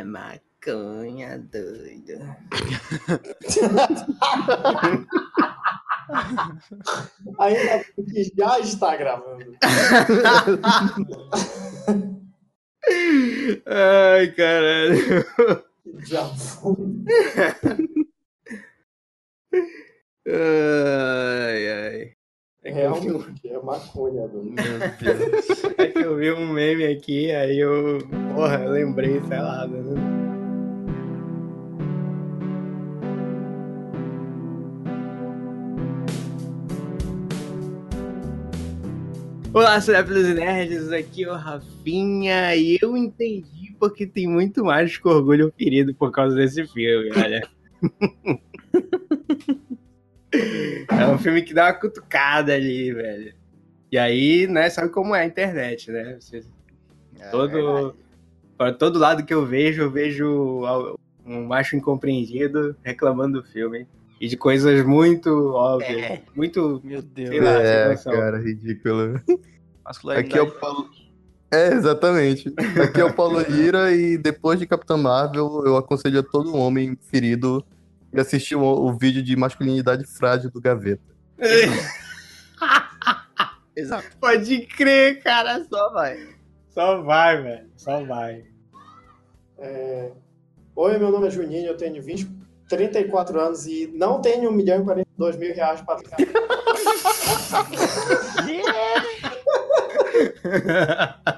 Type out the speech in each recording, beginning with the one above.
É maconha doido. Ainda que já está gravando. Ai, caralho. Já foi. Ai, ai. É eu um- Realmente, é maconha. Meu Deus. é que eu vi um meme aqui, aí eu. Porra, eu lembrei, sei lá. Né? Olá, cinéfilos e nerds, aqui é o Rafinha e eu entendi porque tem muito mais que orgulho ferido por causa desse filme, olha. é um filme que dá uma cutucada ali, velho. E aí, né, sabe como é a internet, né? Você- todo, para todo lado que eu vejo, eu vejo um macho incompreendido reclamando do filme. E de coisas muito óbvias, É. muito Meu Deus. Sei lá, É, cara, ridículo. Aqui é o Paulo. É, exatamente. Aqui é o Paulo Lira e depois de Capitã Marvel, eu aconselho a todo homem ferido e assistir o, o vídeo de masculinidade frágil do Gaveta. Exato. Pode crer, cara. Só vai. Só vai, velho. Só vai. É, Oi, meu nome é Juninho, eu tenho 20, 34 anos e não tenho 1 milhão e 42 mil reais para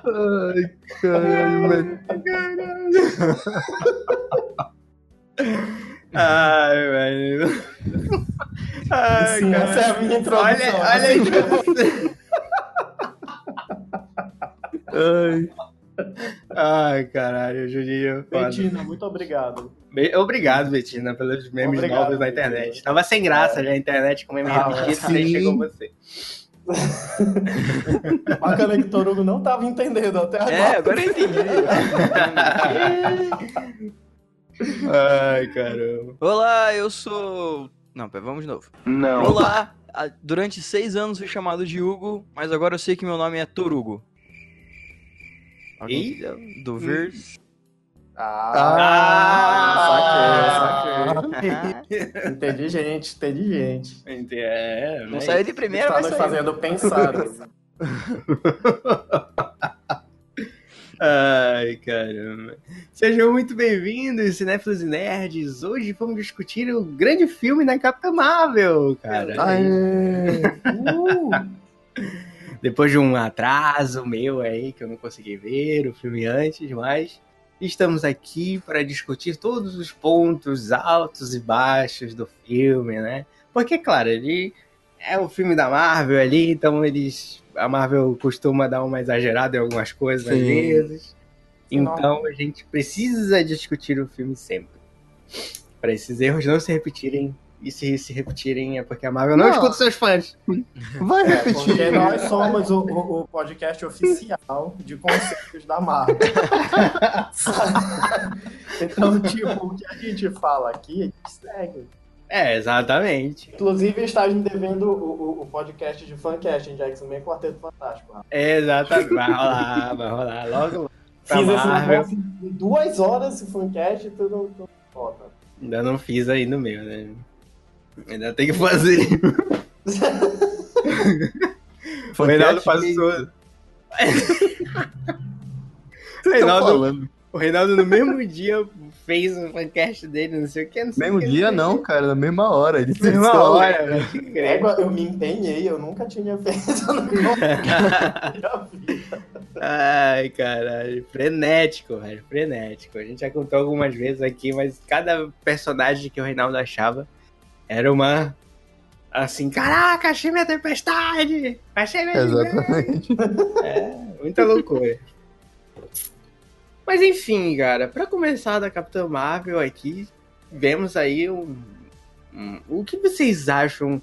Ai, caralho, velho. Ai, velho. Ai, Sim, cara. essa é a minha introdução. Olha, olha aí pra você. Ai, Ai, caralho, Juninho. foda. Betina, muito obrigado. Be- Obrigado, Betina, pelos memes Obrigado, novos na Betina. internet. Tava sem graça já a internet com meme Ah, repetido, aí chegou você. Bacana que Torugo não estava entendendo até agora. É, agora eu entendi. Ai, caramba. Olá, eu sou. Não, pera, vamos de novo. não. Olá, durante seis anos fui chamado de Hugo, mas agora eu sei que meu nome é Torugo. Alguém entendeu? Do Verse. Ah, Ah. saquei, saquei. Entendi, gente, entendi, gente. É, Não saiu de primeira, Está mas nos saiu. fazendo pensar. Ai, caramba. Sejam muito bem-vindos, cinéfilos e nerds. Hoje vamos discutir o grande filme da Capitã Marvel, cara. Uh, Depois de um atraso meu aí, que eu não consegui ver o filme antes, mas estamos aqui para discutir todos os pontos altos e baixos do filme, né? Porque, claro, ele é o filme da Marvel ali, então eles. A Marvel costuma dar uma exagerada em algumas coisas às Sim. vezes. Não. Então a gente precisa discutir o filme sempre. Para esses erros não se repetirem. E se se repetirem é porque a Marvel não, Não. escuta seus fãs. Vai é, repetir. porque nós somos o, o- o podcast oficial de conselhos da Marvel. então, tipo, o que a gente fala aqui, a gente segue. É, exatamente. Inclusive, estás me devendo o, o- o podcast de Fancast, de X-Men Quarteto Fantástico. Rafa. Exatamente. Vai rolar, vai rolar. Logo, Fiz esse negócio em duas horas esse Fancast e tudo, tudo volta. Ainda não fiz aí no meu, né? Ainda tem que fazer. O Reinaldo passou. O Vocês estão Reinaldo, falando. O Reinaldo no mesmo dia fez um podcast dele, não sei o que. Não sei Mesmo o que, dia não sei não, cara, na mesma hora. Ele o que. Mesma hora, velho. que credo. Égua, eu me empenhei, eu nunca tinha feito na. Ai, caralho. Frenético, velho. Frenético. A gente já contou algumas vezes aqui, mas cada personagem que o Reinaldo achava era uma. Assim, caraca, achei minha tempestade! Achei minha Exatamente. É, muita loucura. Mas enfim, cara, pra começar da Capitã Marvel aqui, vemos aí um, um- o que vocês acham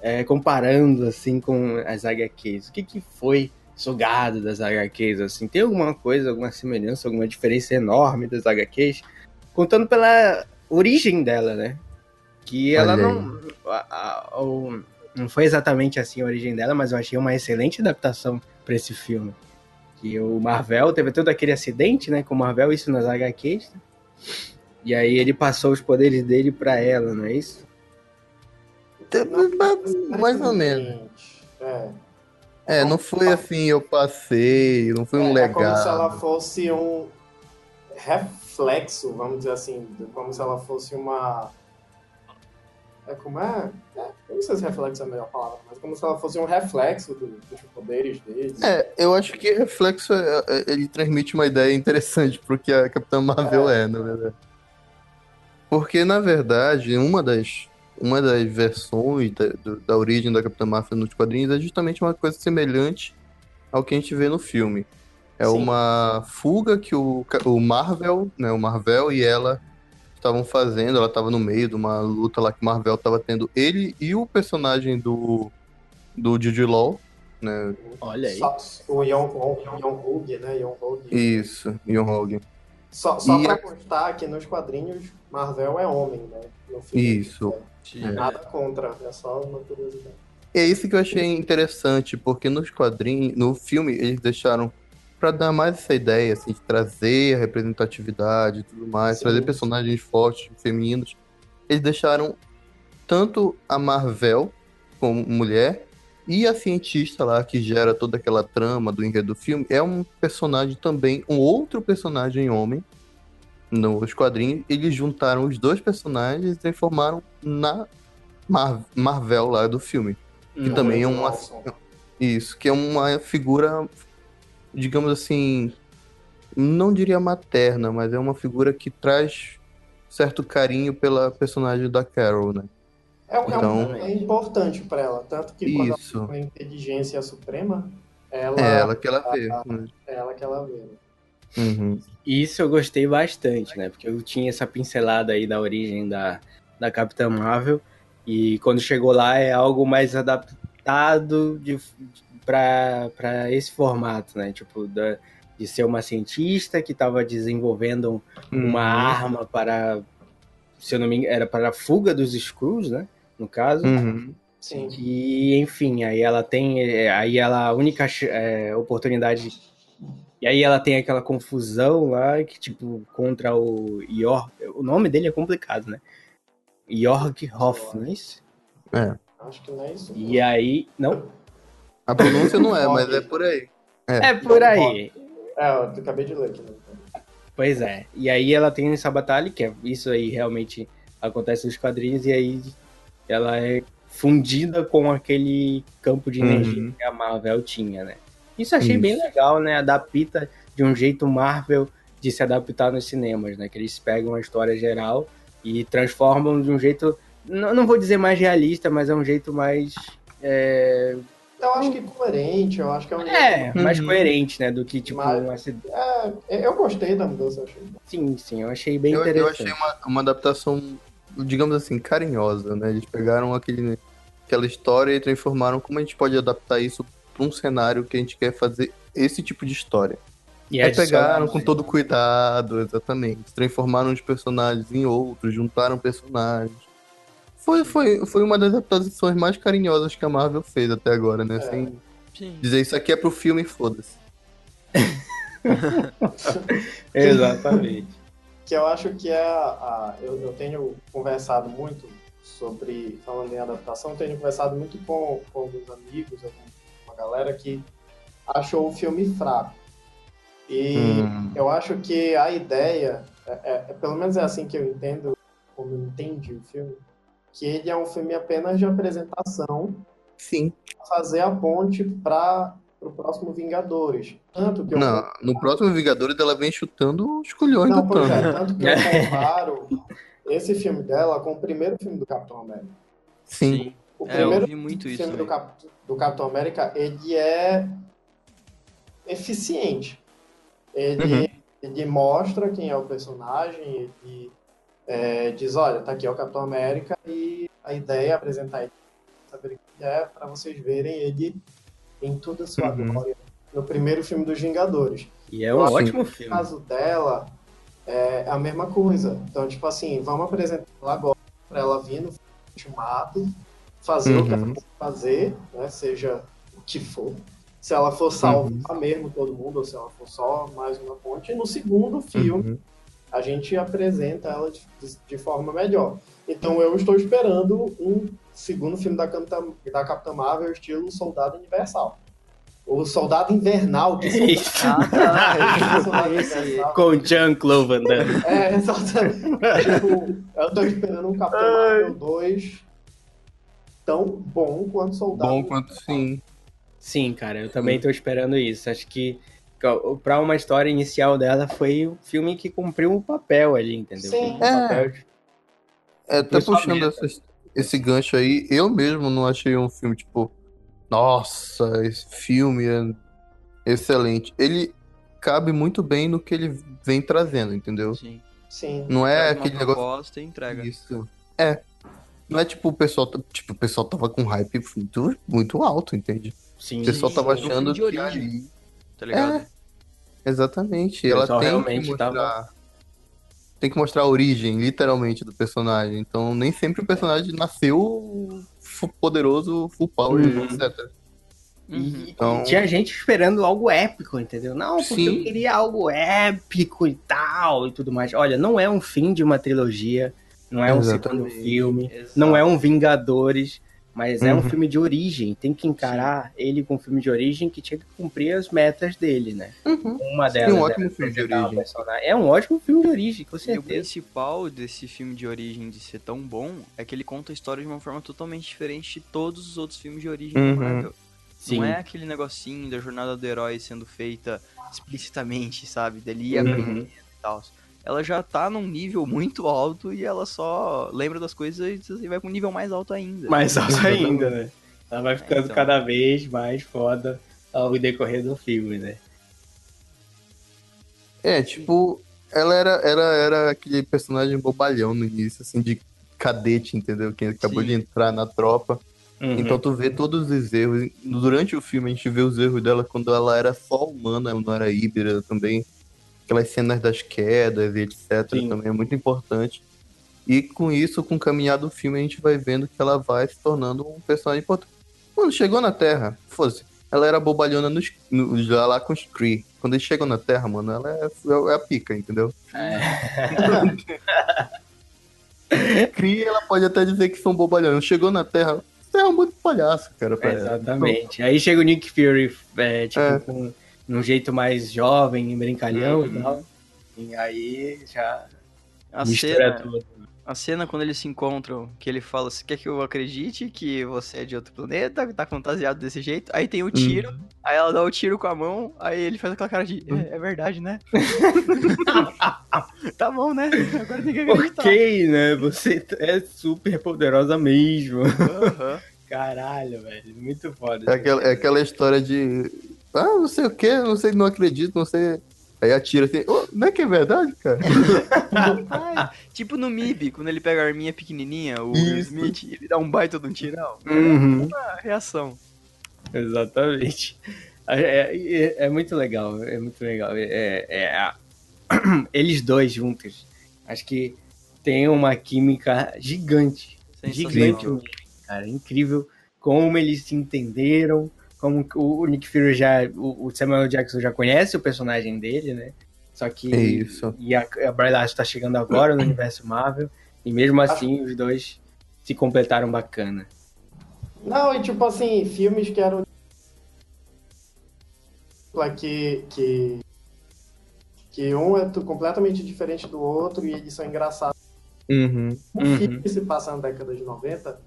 é, comparando assim com as HQs? O que, que foi sugado das HQs? Assim, tem alguma coisa, alguma semelhança, alguma diferença enorme das HQs? Contando pela origem dela, né? Que ela não. a- a- o- não foi exatamente assim a origem dela, mas eu achei uma excelente adaptação pra esse filme. Que o Marvel teve todo aquele acidente, né, com o Marvel, isso nas HQs. E aí ele passou os poderes dele pra ela, não é isso? Mais ou menos. É. É, não foi assim, eu passei, não foi um É, é como se legado. ela fosse um reflexo, vamos dizer assim, como se ela fosse uma. É como é? é eu não sei se reflexo é a melhor palavra, mas como se ela fosse um reflexo do- dos poderes dele. É, eu acho que reflexo é- é- ele transmite uma ideia interessante pro que a Capitã Marvel é, na verdade. Porque, na verdade, uma das, uma das versões da, do- da origem da Capitã Marvel nos quadrinhos é justamente uma coisa semelhante ao que a gente vê no filme. É Sim. uma fuga que o, o Marvel, né, o Marvel e ela estavam fazendo, ela estava no meio de uma luta lá que Marvel estava tendo ele e o personagem do do Jude Law, né, Olha aí. Só, o Yon Hug, né? Yon Hug. Isso, Ian Hogan. Só, só E pra a- constar que nos quadrinhos, Marvel é homem, né? No filme. Isso. É, nada contra, é só uma curiosidade. E é isso que eu achei interessante, porque nos quadrinhos, no filme, eles deixaram pra dar mais essa ideia, assim, de trazer a representatividade e tudo mais, Sim. trazer personagens fortes, femininos. Eles deixaram tanto a Marvel como mulher e a cientista lá que gera toda aquela trama do enredo do filme é um personagem também, um outro personagem homem nos quadrinhos. Eles juntaram os dois personagens e transformaram na Mar- Marvel lá do filme. Que Hum. também é uma. Isso, que é uma figura, digamos assim, não diria materna, mas é uma figura que traz certo carinho pela personagem da Carol, né? É, é um- Então- é importante pra ela, tanto que quando Isso. ela tem a inteligência suprema, ela É ela que ela vê. Ah, né? é ela que ela vê. né? Uhum. Isso eu gostei bastante, né? Porque eu tinha essa pincelada aí da origem da, da Capitã Marvel. E quando chegou lá é algo mais adaptado de, pra, pra esse formato, né? Tipo, da, de ser uma cientista que estava desenvolvendo uma Uhum. arma para. Se eu não me engano, era para a fuga dos Skrulls, né? No caso. Uhum. Sim. E, enfim, aí ela tem. é, Aí ela, a única é, oportunidade. E aí ela tem aquela confusão lá, que, tipo, contra o York. O nome dele é complicado, né? York Hoff, não é isso? Acho que não é isso. E aí. Não? A pronúncia não é, mas é por aí. É por aí. É, eu acabei de ler aqui. Né? Pois é. E aí ela tem essa batalha, que é isso aí realmente acontece nos quadrinhos, e aí ela é fundida com aquele campo de energia Uhum. que a Marvel tinha, né? Isso eu achei Isso. bem legal, né? Adapta de um jeito Marvel de se adaptar nos cinemas, né? Que eles pegam a história geral e transformam de um jeito, não, não vou dizer mais realista, mas é um jeito mais é, Eu acho que coerente, eu acho que é um. é, mais Uhum. coerente, né? Do que tipo Mas- um acidente. É, eu gostei da mudança, eu achei. Sim, sim, eu achei bem Eu, eu interessante. achei uma, uma adaptação, digamos assim, carinhosa, né? Eles pegaram aquele, aquela história e transformaram como a gente pode adaptar isso para um cenário que a gente quer fazer esse tipo de história. E Aí pegaram com todo cuidado, exatamente. Transformaram os personagens em outros, juntaram personagens. Foi, foi, foi uma das adaptações mais carinhosas que a Marvel fez até agora, né? É. Sem Sim. dizer isso aqui é pro filme, foda-se. Exatamente. que eu acho que é a, a- eu, eu tenho conversado muito sobre falando em adaptação, eu tenho conversado muito com, com alguns amigos, com uma galera que achou o filme fraco. E Hum. eu acho que a ideia, é, é- é- pelo menos é assim que eu entendo, como eu entendi o filme, que ele é um filme apenas de apresentação Sim. pra fazer a ponte para o próximo Vingadores. Tanto que eu Não, no próximo Vingadores ela vem chutando os culhões Não, do pois é, tanto que eu comparo esse filme dela com o primeiro filme do Capitão América. Sim. O É, eu primeiro ouvi muito isso filme do. Cap- do Capitão América, ele é eficiente. Ele, Uhum. ele mostra quem é o personagem, ele é, diz, olha, tá aqui é o Capitão América e a ideia é apresentar ele, saber é, para vocês verem ele em toda a sua Uhum. glória no primeiro filme dos Vingadores. E é um Assim, ótimo No filme. caso dela, é a mesma coisa. Então, tipo assim, vamos apresentar ela agora pra ela vir no ultimato, fazer o que ela Uhum. tem que fazer, né? Seja o que for. Se ela for salvar mesmo todo mundo, ou se ela for só mais uma ponte. E no segundo filme, Uhum. A gente apresenta ela de, de forma melhor. Então eu estou esperando um segundo filme da Capitã, da Capitã Marvel, estilo Soldado Universal. O Soldado Invernal, que Isso. Ah, tá. Soldado. Com o Jean-Claude Van Damme. É, exatamente. tipo, eu tô esperando um Capitão Marvel 2 tão bom quanto Soldado Bom quanto sim. Sim, cara, eu também tô esperando isso. Acho que pra uma história inicial dela foi o filme que cumpriu o papel ali, entendeu? Sim. O É. papel de- É, puxando meta. essa- esse gancho aí, eu mesmo não achei um filme, tipo, nossa, esse filme é excelente. Ele cabe muito bem no que ele vem trazendo, entendeu? Sim. Sim. Não é Traz uma aquele negócio. proposta e entrega. Isso. É. Não é tipo o pessoal. Tipo, o pessoal tava com hype muito, muito alto, entende? Sim, O pessoal tava achando Um de que origem. ali. Tá ligado? É, exatamente. O Ela pessoal tem que realmente mostrar. tava- Tem que mostrar a origem, literalmente, do personagem. Então, nem sempre o personagem nasceu poderoso, full power, Uhum. etc. Uhum. E, Então- e tinha gente esperando algo épico, entendeu? Não, porque Sim. eu queria algo épico e tal e tudo mais. Olha, não é um fim de uma trilogia, não é um segundo Exatamente. filme, Exato. não é um Vingadores, mas é um Uhum. filme de origem. Tem que encarar ele com um filme de origem que tinha que cumprir as metas dele, né? Uma Sim, delas um era ótimo filme de origem. personagem. É um ótimo filme de origem, com E o certeza. principal desse filme de origem de ser tão bom é que ele conta a história de uma forma totalmente diferente de todos os outros filmes de origem Uhum. da Marvel. Sim. Não é aquele negocinho da jornada do herói sendo feita explicitamente, sabe? Dele ir Uhum. aprendendo e tal. Ela já tá num nível muito alto e ela só lembra das coisas e vai pra um nível mais alto ainda. Mais alto Exatamente. ainda, né? Ela vai ficando então. cada vez mais foda ao decorrer do filme, né? É, tipo, ela era, era, era aquele personagem bobalhão no início, assim, de cadete, entendeu? Quem acabou Sim. de entrar na tropa. Uhum. Então tu vê todos os erros. Durante o filme a gente vê os erros dela quando ela era só humana, ela não era híbrida também. Aquelas cenas das quedas e etc. Sim. também é muito importante. E com isso, com o caminhar do filme, a gente vai vendo que ela vai se tornando um personagem importante. Quando chegou na Terra, fosse, ela era bobalhona nos, no, já lá com os Kree. Quando eles chegam na Terra, mano, ela é, é a pica, entendeu? Kree, ela pode até dizer que são bobalhonas. Chegou na Terra, você é um muito palhaço, cara. ela. Exatamente. Aí chega o Nick Fury, é, tipo, É. com um jeito mais jovem, brincalhão Uhum. e tal. E aí já A mistura cena, tudo. a cena quando eles se encontram, que ele fala, você quer que eu acredite que você é de outro planeta, tá fantasiado desse jeito? Aí tem o tiro, Uhum. aí ela dá o tiro com a mão, aí ele faz aquela cara de, é, é verdade, né? tá bom, né? Agora tem que acreditar. Ok, né? Você é super poderosa mesmo. Aham. Caralho, velho. Muito foda. É aquela, é aquela história de. Ah, não sei o que, não sei, não acredito, não sei. Aí atira assim, "Ô, não é que é verdade, cara? Rapaz, tipo no MIB, quando ele pega a arminha pequenininha, o Will. Smith, ele dá um baita de um tirão. Uhum. A reação. Exatamente. É, é- é muito legal, é muito legal. É, é a- Eles dois juntos, acho que tem uma química gigante. Gigante cara. Incrível como eles se entenderam, como o Nick Fury já. O Samuel Jackson já conhece o personagem dele, né? Só que. É isso. E a, a Brie Larson tá chegando agora no universo Marvel. E mesmo assim, os dois se completaram bacana. Não, e tipo assim, filmes que eram. Que, que, que um é completamente diferente do outro e eles são engraçados. Uhum. Um Uhum. filme que se passa na década de 90,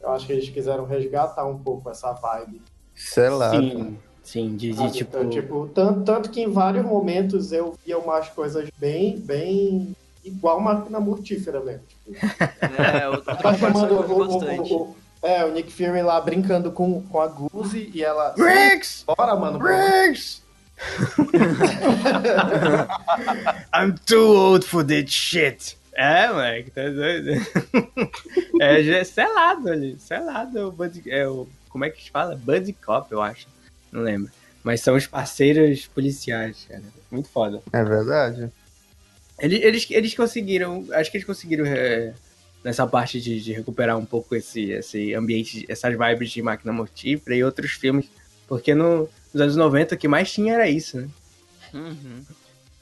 eu acho que eles quiseram resgatar um pouco essa vibe. Sei lá. Sim, sim, de, de, sabe? tipo. Então, tipo, tanto, tanto que em vários momentos eu via umas coisas bem, bem igual máquina mortífera mesmo. Tipo, É, outra tá chamando o, o, o, o- é, o Nick Fury lá brincando com, com a Guzi e ela. Rex! Bora, mano. Rex! I'm too old for that shit. É, moleque, tá doido? É, é selado ali, selado. É o é o, como é que se fala? Buddy Cop, eu acho. Não lembro. Mas são os parceiros policiais, cara. Muito foda. É verdade. Eles, eles, eles conseguiram, acho que eles conseguiram é, nessa parte de, de recuperar um pouco esse, esse ambiente, essas vibes de máquina mortífera e outros filmes, porque no, nos anos 90 o que mais tinha era isso, né? Uhum.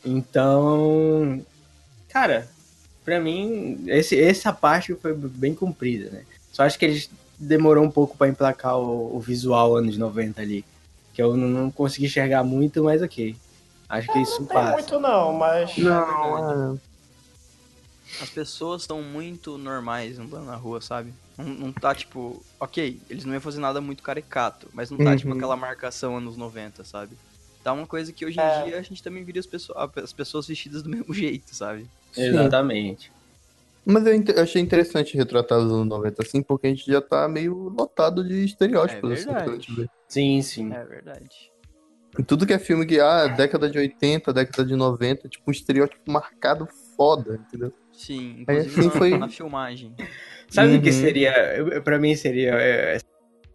Então, cara, pra mim, esse, essa parte foi bem cumprida, né? Só acho que eles demorou um pouco pra emplacar o, o visual anos 90 ali. Que eu não, não consegui enxergar muito, mas ok. Acho que isso Não passa. muito não, mas... Não, é. As pessoas estão muito normais andando na rua, sabe? Não, não tá tipo. Ok, eles não iam fazer nada muito caricato, mas não tá tipo Uhum. aquela marcação anos 90, sabe? Tá uma coisa que hoje em É. dia a gente também viria as pessoas, as pessoas vestidas do mesmo jeito, sabe? Exatamente. Mas eu achei interessante retratar os anos 90 assim, porque a gente já tá meio lotado de estereótipos. É assim, verdade. pra gente ver. Sim, sim. É verdade. Em tudo que é filme que, ah, década de 80, década de 90, tipo, um estereótipo marcado foda, entendeu? Sim, Aí, inclusive assim, na, foi- na filmagem. Sabe o que Uhum. seria, eu- pra mim seria é,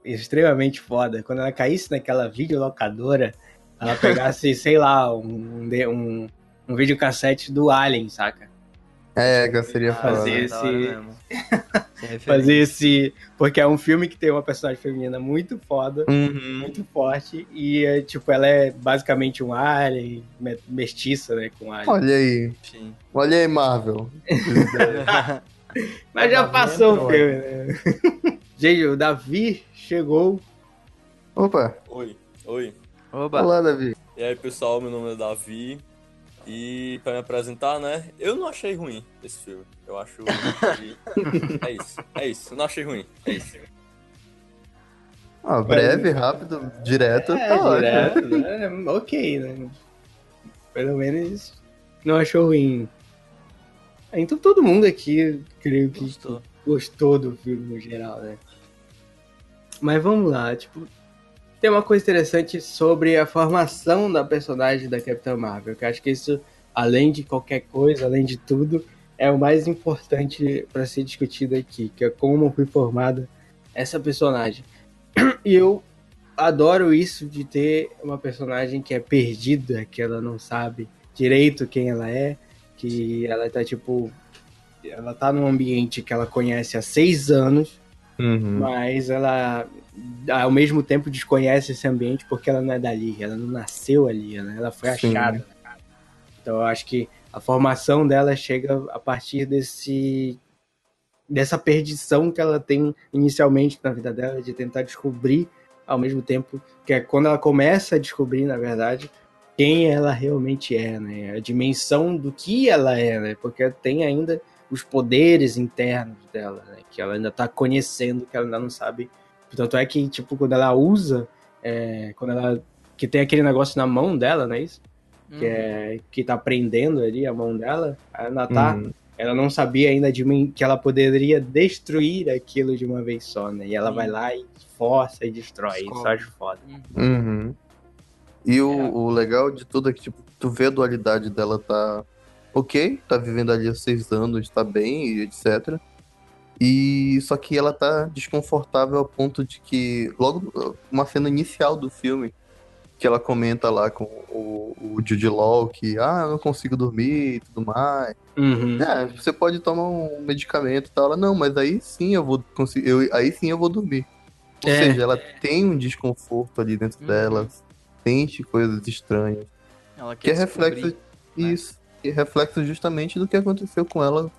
extremamente foda? Quando ela caísse naquela videolocadora, ela pegasse, sei lá, um, um, um videocassete do Alien, saca? É, seria Ah, fazer esse- referência. Fazer esse. Porque é um filme que tem uma personagem feminina muito foda, Uhum. muito forte, e é, tipo, ela é basicamente um alien, me- mestiça, né, com alien. Olha aí, Sim. olha aí, Marvel. Mas já passou o filme, né? Gente, o Davi chegou. Opa, Oi, oi. Oba, olá, Davi. E aí, pessoal, meu nome é Davi. E pra me apresentar, né? Eu não achei ruim esse filme. Eu acho. que- é isso, é isso. Eu não achei ruim. É isso. Ah, breve, rápido, direto. É, tá ótimo. direto, né? Ok, né? Pelo menos não achou ruim. Então todo mundo aqui, creio que gostou. gostou do filme no geral, né? Mas vamos lá, tipo, tem uma coisa interessante sobre a formação da personagem da Capitã Marvel, que acho que isso, além de qualquer coisa, além de tudo, é o mais importante para ser discutido aqui, que é como foi formada essa personagem. E eu adoro isso de ter uma personagem que é perdida, que ela não sabe direito quem ela é, que ela tá tipo. Ela tá num ambiente que ela conhece há seis anos, Uhum. mas ela ao mesmo tempo desconhece esse ambiente porque ela não é dali, ela não nasceu ali, né? ela foi Sim. achada. Então eu acho que a formação dela chega a partir desse dessa perdição que ela tem inicialmente na vida dela de tentar descobrir ao mesmo tempo que é quando ela começa a descobrir, na verdade, quem ela realmente é, né? A dimensão do que ela é, né? Porque tem ainda os poderes internos dela, né? Que ela ainda tá conhecendo, que ela ainda não sabe. Tanto é que, tipo, quando ela usa, é, quando ela. Que tem aquele negócio na mão dela, não é isso? Que, é, que tá prendendo ali a mão dela. Ela tá. Uhum. Ela não sabia ainda de mim que ela poderia destruir aquilo de uma vez só, né? E ela Sim. vai lá e força e destrói. Isso eu Descobre. acho foda. Uhum. Uhum. E o, É. o legal de tudo é que, tipo, tu vê a dualidade dela tá ok, tá vivendo ali há seis anos, tá bem, e etc. E só que ela tá desconfortável ao ponto de que, logo, uma cena inicial do filme, que ela comenta lá com o, o Jude Law que, ah, eu não consigo dormir e tudo mais. Uhum. É, você pode tomar um medicamento e tal. Ela, não, mas aí sim eu vou conseguir, eu, aí sim eu vou dormir. Ou É. seja, ela tem um desconforto ali dentro Uhum. dela, sente coisas estranhas. Ela Que é quer reflexo, né? isso, reflexo justamente do que aconteceu com ela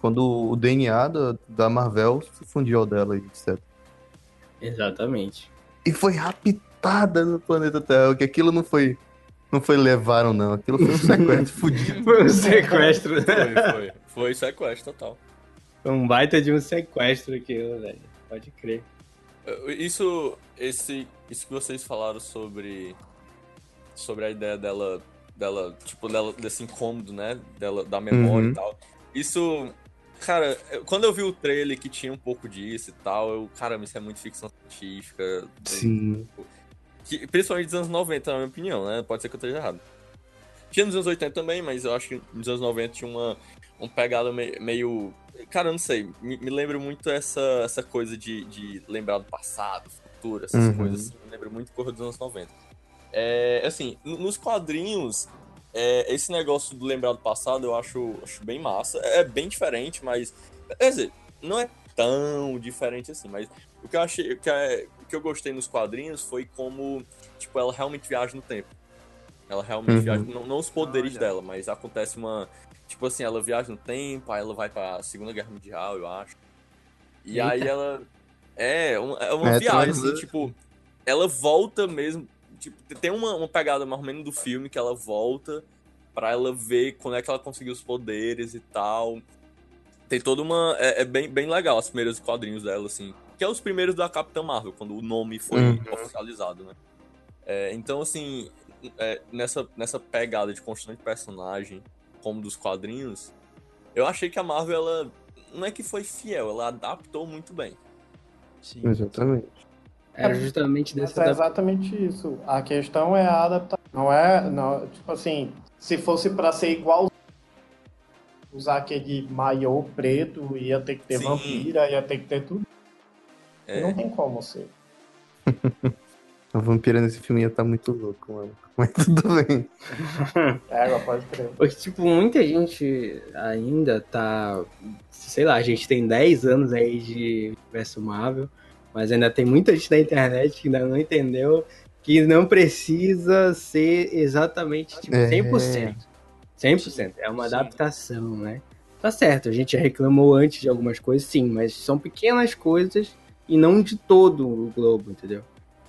quando o DNA da, da Marvel se fundiu ao dela e etc. Exatamente. E foi raptada no planeta Terra, que aquilo não foi, não foi levaram não, aquilo foi um sequestro fudido. Foi um sequestro. Foi, foi. Foi sequestro total. Foi um baita de um sequestro aquilo, velho. Pode crer. Isso, esse, isso que vocês falaram sobre, sobre a ideia dela, dela, tipo, dela, desse incômodo, né? Dela, da memória Uhum. e tal. Isso, cara, quando eu vi o trailer que tinha um pouco disso e tal, eu, caramba, isso é muito ficção científica. Sim. Que, principalmente dos anos 90, na minha opinião, né? Pode ser que eu esteja errado. Tinha nos anos 80 também, mas eu acho que nos anos 90 tinha uma, uma pegada me- meio. Cara, eu não sei. Me, me lembra muito essa, essa coisa de, de lembrar do passado, futuro, essas Uhum. coisas assim. Me lembra muito Corra dos anos 90. É, assim, nos quadrinhos, é, esse negócio do lembrar do passado eu acho, acho bem massa. É bem diferente, mas. Quer dizer, não é tão diferente assim, mas o que eu achei. O que, é, o que eu gostei nos quadrinhos foi como, tipo, ela realmente viaja no tempo. Ela realmente Uhum. viaja. Não, não os poderes Olha. dela, mas acontece uma. Tipo assim, ela viaja no tempo, aí ela vai pra Segunda Guerra Mundial, eu acho. E Eita. aí ela. É, uma- é uma É, viagem, assim, tipo. Ela volta mesmo. Tipo, tem uma, uma pegada mais ou menos do filme que ela volta pra ela ver quando é que ela conseguiu os poderes e tal. Tem toda uma. É, é bem, bem legal os primeiros quadrinhos dela, assim. Que é os primeiros da Capitã Marvel, quando o nome foi Uhum. oficializado, né? É, então, assim, é, nessa, nessa pegada de construção de personagem, como dos quadrinhos, eu achei que a Marvel, ela. Não é que foi fiel, ela adaptou muito bem. Sim. Exatamente. Era justamente Mas dessa é da... exatamente isso. A questão é a adaptação. Não é, não, tipo assim, se fosse pra ser igual usar aquele maiô preto, ia ter que ter Sim. vampira, ia ter que ter tudo. É, Não tem como ser. A vampira nesse filme ia estar muito louco, mano. Mas tudo bem. É, pode crer. Porque, tipo, muita gente ainda tá. Sei lá, a gente tem 10 anos aí de universo Marvel, mas ainda tem muita gente na internet que ainda não entendeu que não precisa ser exatamente tipo, É. 100%. 100%. É uma adaptação, né? Tá certo, a gente já reclamou antes de algumas coisas, sim, mas são pequenas coisas e não de todo o globo, entendeu?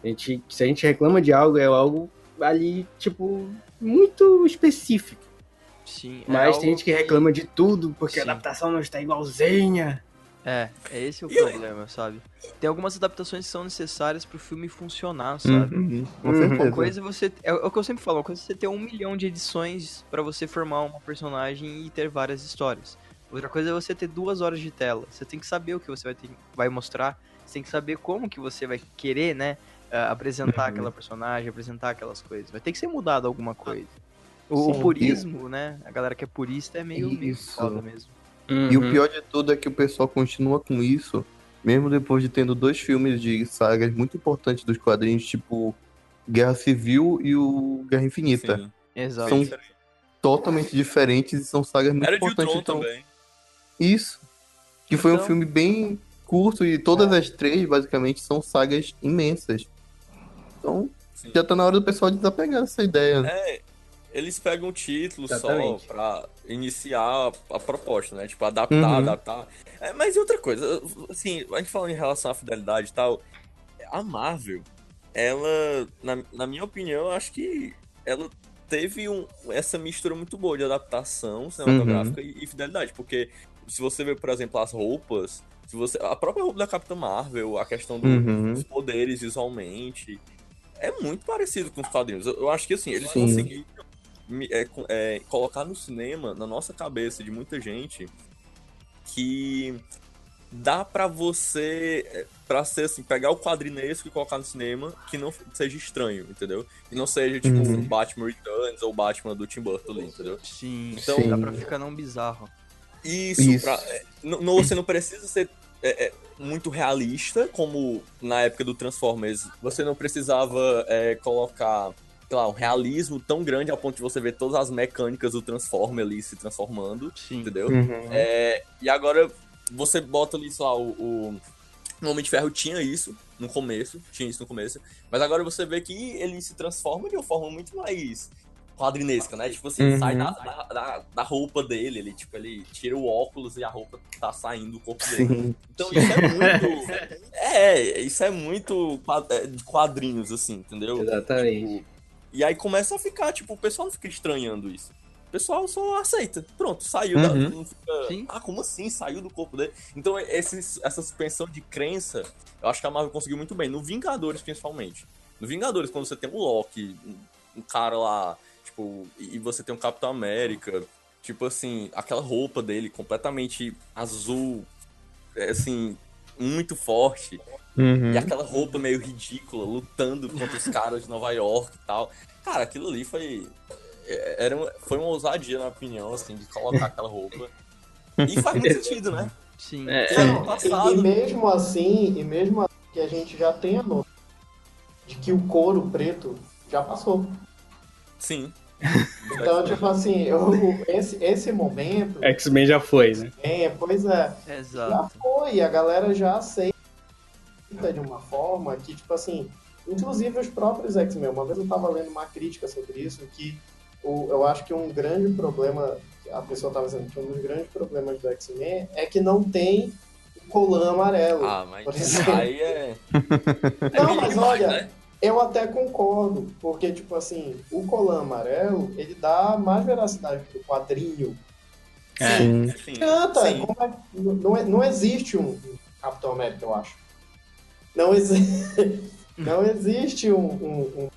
A gente, se a gente reclama de algo, é algo ali, tipo, muito específico. Sim. é Mas tem gente que reclama de tudo porque a Sim. adaptação não está igualzinha. É, é esse o E problema, sabe? Tem algumas adaptações que são necessárias pro filme funcionar, sabe? Uhum, com Uhum. certeza. Uma coisa é você. É o que eu sempre falo, uma coisa é você ter um milhão de edições pra você formar uma personagem e ter várias histórias. Outra coisa é você ter duas horas de tela. Você tem que saber o que você vai, ter, vai mostrar. Você tem que saber como que você vai querer, né? ah, apresentar Uhum. aquela personagem, apresentar aquelas coisas. Vai ter que ser mudado alguma coisa. O, o Sim. purismo, né? A galera que é purista é meio, meio foda mesmo. E o pior de tudo é que o pessoal continua com isso, mesmo depois de tendo dois filmes de sagas muito importantes dos quadrinhos, tipo Guerra Civil e o Guerra Infinita. Sim. Exato. São totalmente diferentes e são sagas muito Era de importantes. Ultron Então, também. isso. Que foi um Então- filme bem curto e todas as três, basicamente, são sagas imensas. Então, Sim. já tá na hora do pessoal desapegar dessa ideia. É, eles pegam o título Exatamente. só pra iniciar a, a proposta, né? Tipo, adaptar, Uhum. adaptar. É, mas e outra coisa, assim, a gente falando em relação à fidelidade e tal, a Marvel, ela, na, na minha opinião, eu acho que ela teve um, essa mistura muito boa de adaptação cinematográfica Uhum. e, e fidelidade, porque se você ver, por exemplo, as roupas, se você, a própria roupa da Capitã Marvel, a questão do, Uhum. dos poderes visualmente, é muito parecido com os quadrinhos. Eu, eu acho que assim, eles Sim. conseguiram é, é, colocar no cinema, na nossa cabeça de muita gente, que dá pra você, é, pra ser assim, pegar o quadrinesco e colocar no cinema que não seja estranho, entendeu? E não seja tipo Uhum. o Batman Returns ou o Batman do Tim Burton ali, entendeu? Sim, Então- dá Sim. pra ficar não bizarro. Isso, Isso. pra- é, não, não- você não precisa ser é, é, muito realista, como na época do Transformers. Você não precisava é, colocar, sei lá, um realismo tão grande ao ponto de você ver todas as mecânicas do Transformer ali se transformando, Sim. entendeu? Uhum. É, e agora você bota ali, sei lá, o, o... Homem de Ferro tinha isso no começo, tinha isso no começo, mas agora você vê que ele se transforma de uma forma muito mais quadrinesca, né? Tipo assim, Uhum. sai da, da, da- da roupa dele, ele, tipo, ele tira o óculos e a roupa tá saindo do corpo dele. Sim. Então isso é muito. é, isso é muito é, de quadrinhos, assim, entendeu? Exatamente. Tipo, e aí começa a ficar, tipo, o pessoal não fica estranhando isso. O pessoal só aceita. Pronto, saiu da. Uhum. Não fica, Sim. ah, como assim? Saiu do corpo dele. Então, esse, essa suspensão de crença, eu acho que a Marvel conseguiu muito bem. No Vingadores, principalmente. No Vingadores, quando você tem um Loki, um, cara lá, tipo, e você tem um Capitão América, tipo assim, aquela roupa dele completamente azul, é, assim, muito forte. Uhum. E aquela roupa meio ridícula, lutando contra os caras de Nova York e tal. Cara, aquilo ali foi. é, Era uma- foi uma ousadia, na opinião, assim, de colocar aquela roupa. E faz muito sentido, né? Sim. É, E passado. mesmo assim, e mesmo assim que a gente já tem a noção de que o couro preto já passou. Sim. Então, tipo assim, eu, esse, esse momento, X-Men já foi, né? é, pois é, já Exato. foi, a galera já aceita de uma forma que, tipo assim, inclusive os próprios X-Men, uma vez eu tava lendo uma crítica sobre isso, que o, eu acho que um grande problema a pessoa estava dizendo que um dos grandes problemas do X-Men é que não tem o colã amarelo. Ah, mas aí é. Não, é mas demais, olha, né? Eu até concordo, porque, tipo assim, o colã amarelo, ele dá mais veracidade pro quadrinho. É. Sim. Sim, Canta, sim. como é- não, é- não existe um um Capitão América, eu acho. Não, exi- não existe um, um,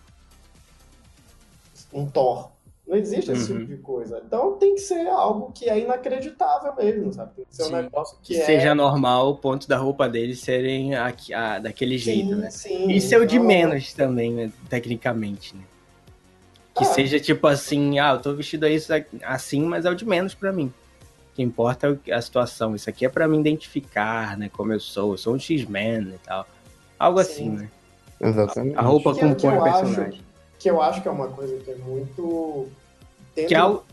um, um Thor. Não existe esse Uhum. tipo de coisa. Então tem que ser algo que é inacreditável mesmo, sabe? Tem que ser Sim. um negócio que, Que é. seja normal o ponto da roupa deles serem aqui- ah, daquele jeito, sim, né? sim. Isso é o de menos também, né? Tecnicamente, né? Que Ah. seja tipo assim, ah, eu tô vestido isso assim, mas é o de menos pra mim. O que importa é a situação. Isso aqui é pra me identificar, né? Como eu sou. Eu sou um X-Men e tal. Algo Sim. assim, né? Exatamente. A roupa Que- compõe que o eu acho- personagem. Que eu acho que é uma coisa que é muito. Dentro Que é da algo.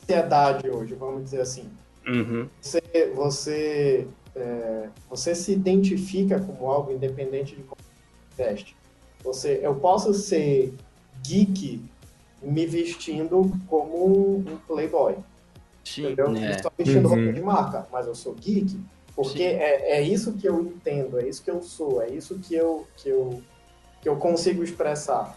sociedade hoje, vamos dizer assim. Uhum. Você, você, é, você se identifica como algo independente de como você veste. Você, eu posso ser geek me vestindo como um, um playboy, Sim. entendeu? É. Estou vestindo Uhum. roupa de marca, mas eu sou geek porque é, é isso que eu entendo, é isso que eu sou, é isso que eu, que eu, que eu consigo expressar.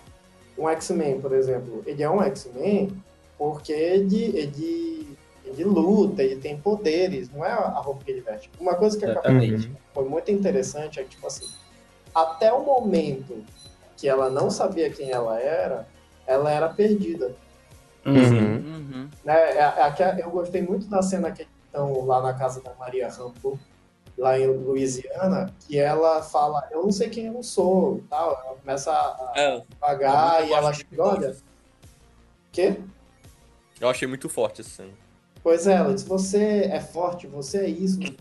Um X-Men, por exemplo, ele é um X-Men porque ele, ele, ele luta, ele tem poderes, não é a roupa que ele veste. Uma coisa que acabou Exatamente. foi muito interessante é que, tipo assim, até o momento que ela não sabia quem ela era, ela era perdida. Uhum. Uhum. Uhum. Né? É- é Eu gostei muito da cena que eles estão lá na casa da Maria Rambo, lá em Louisiana, que ela fala, eu não sei quem eu sou, e tal. Ela começa a É, pagar eu e ela chega, olha, quê? Eu achei muito forte essa cena. Pois é, ela disse, você é forte, você é isso, você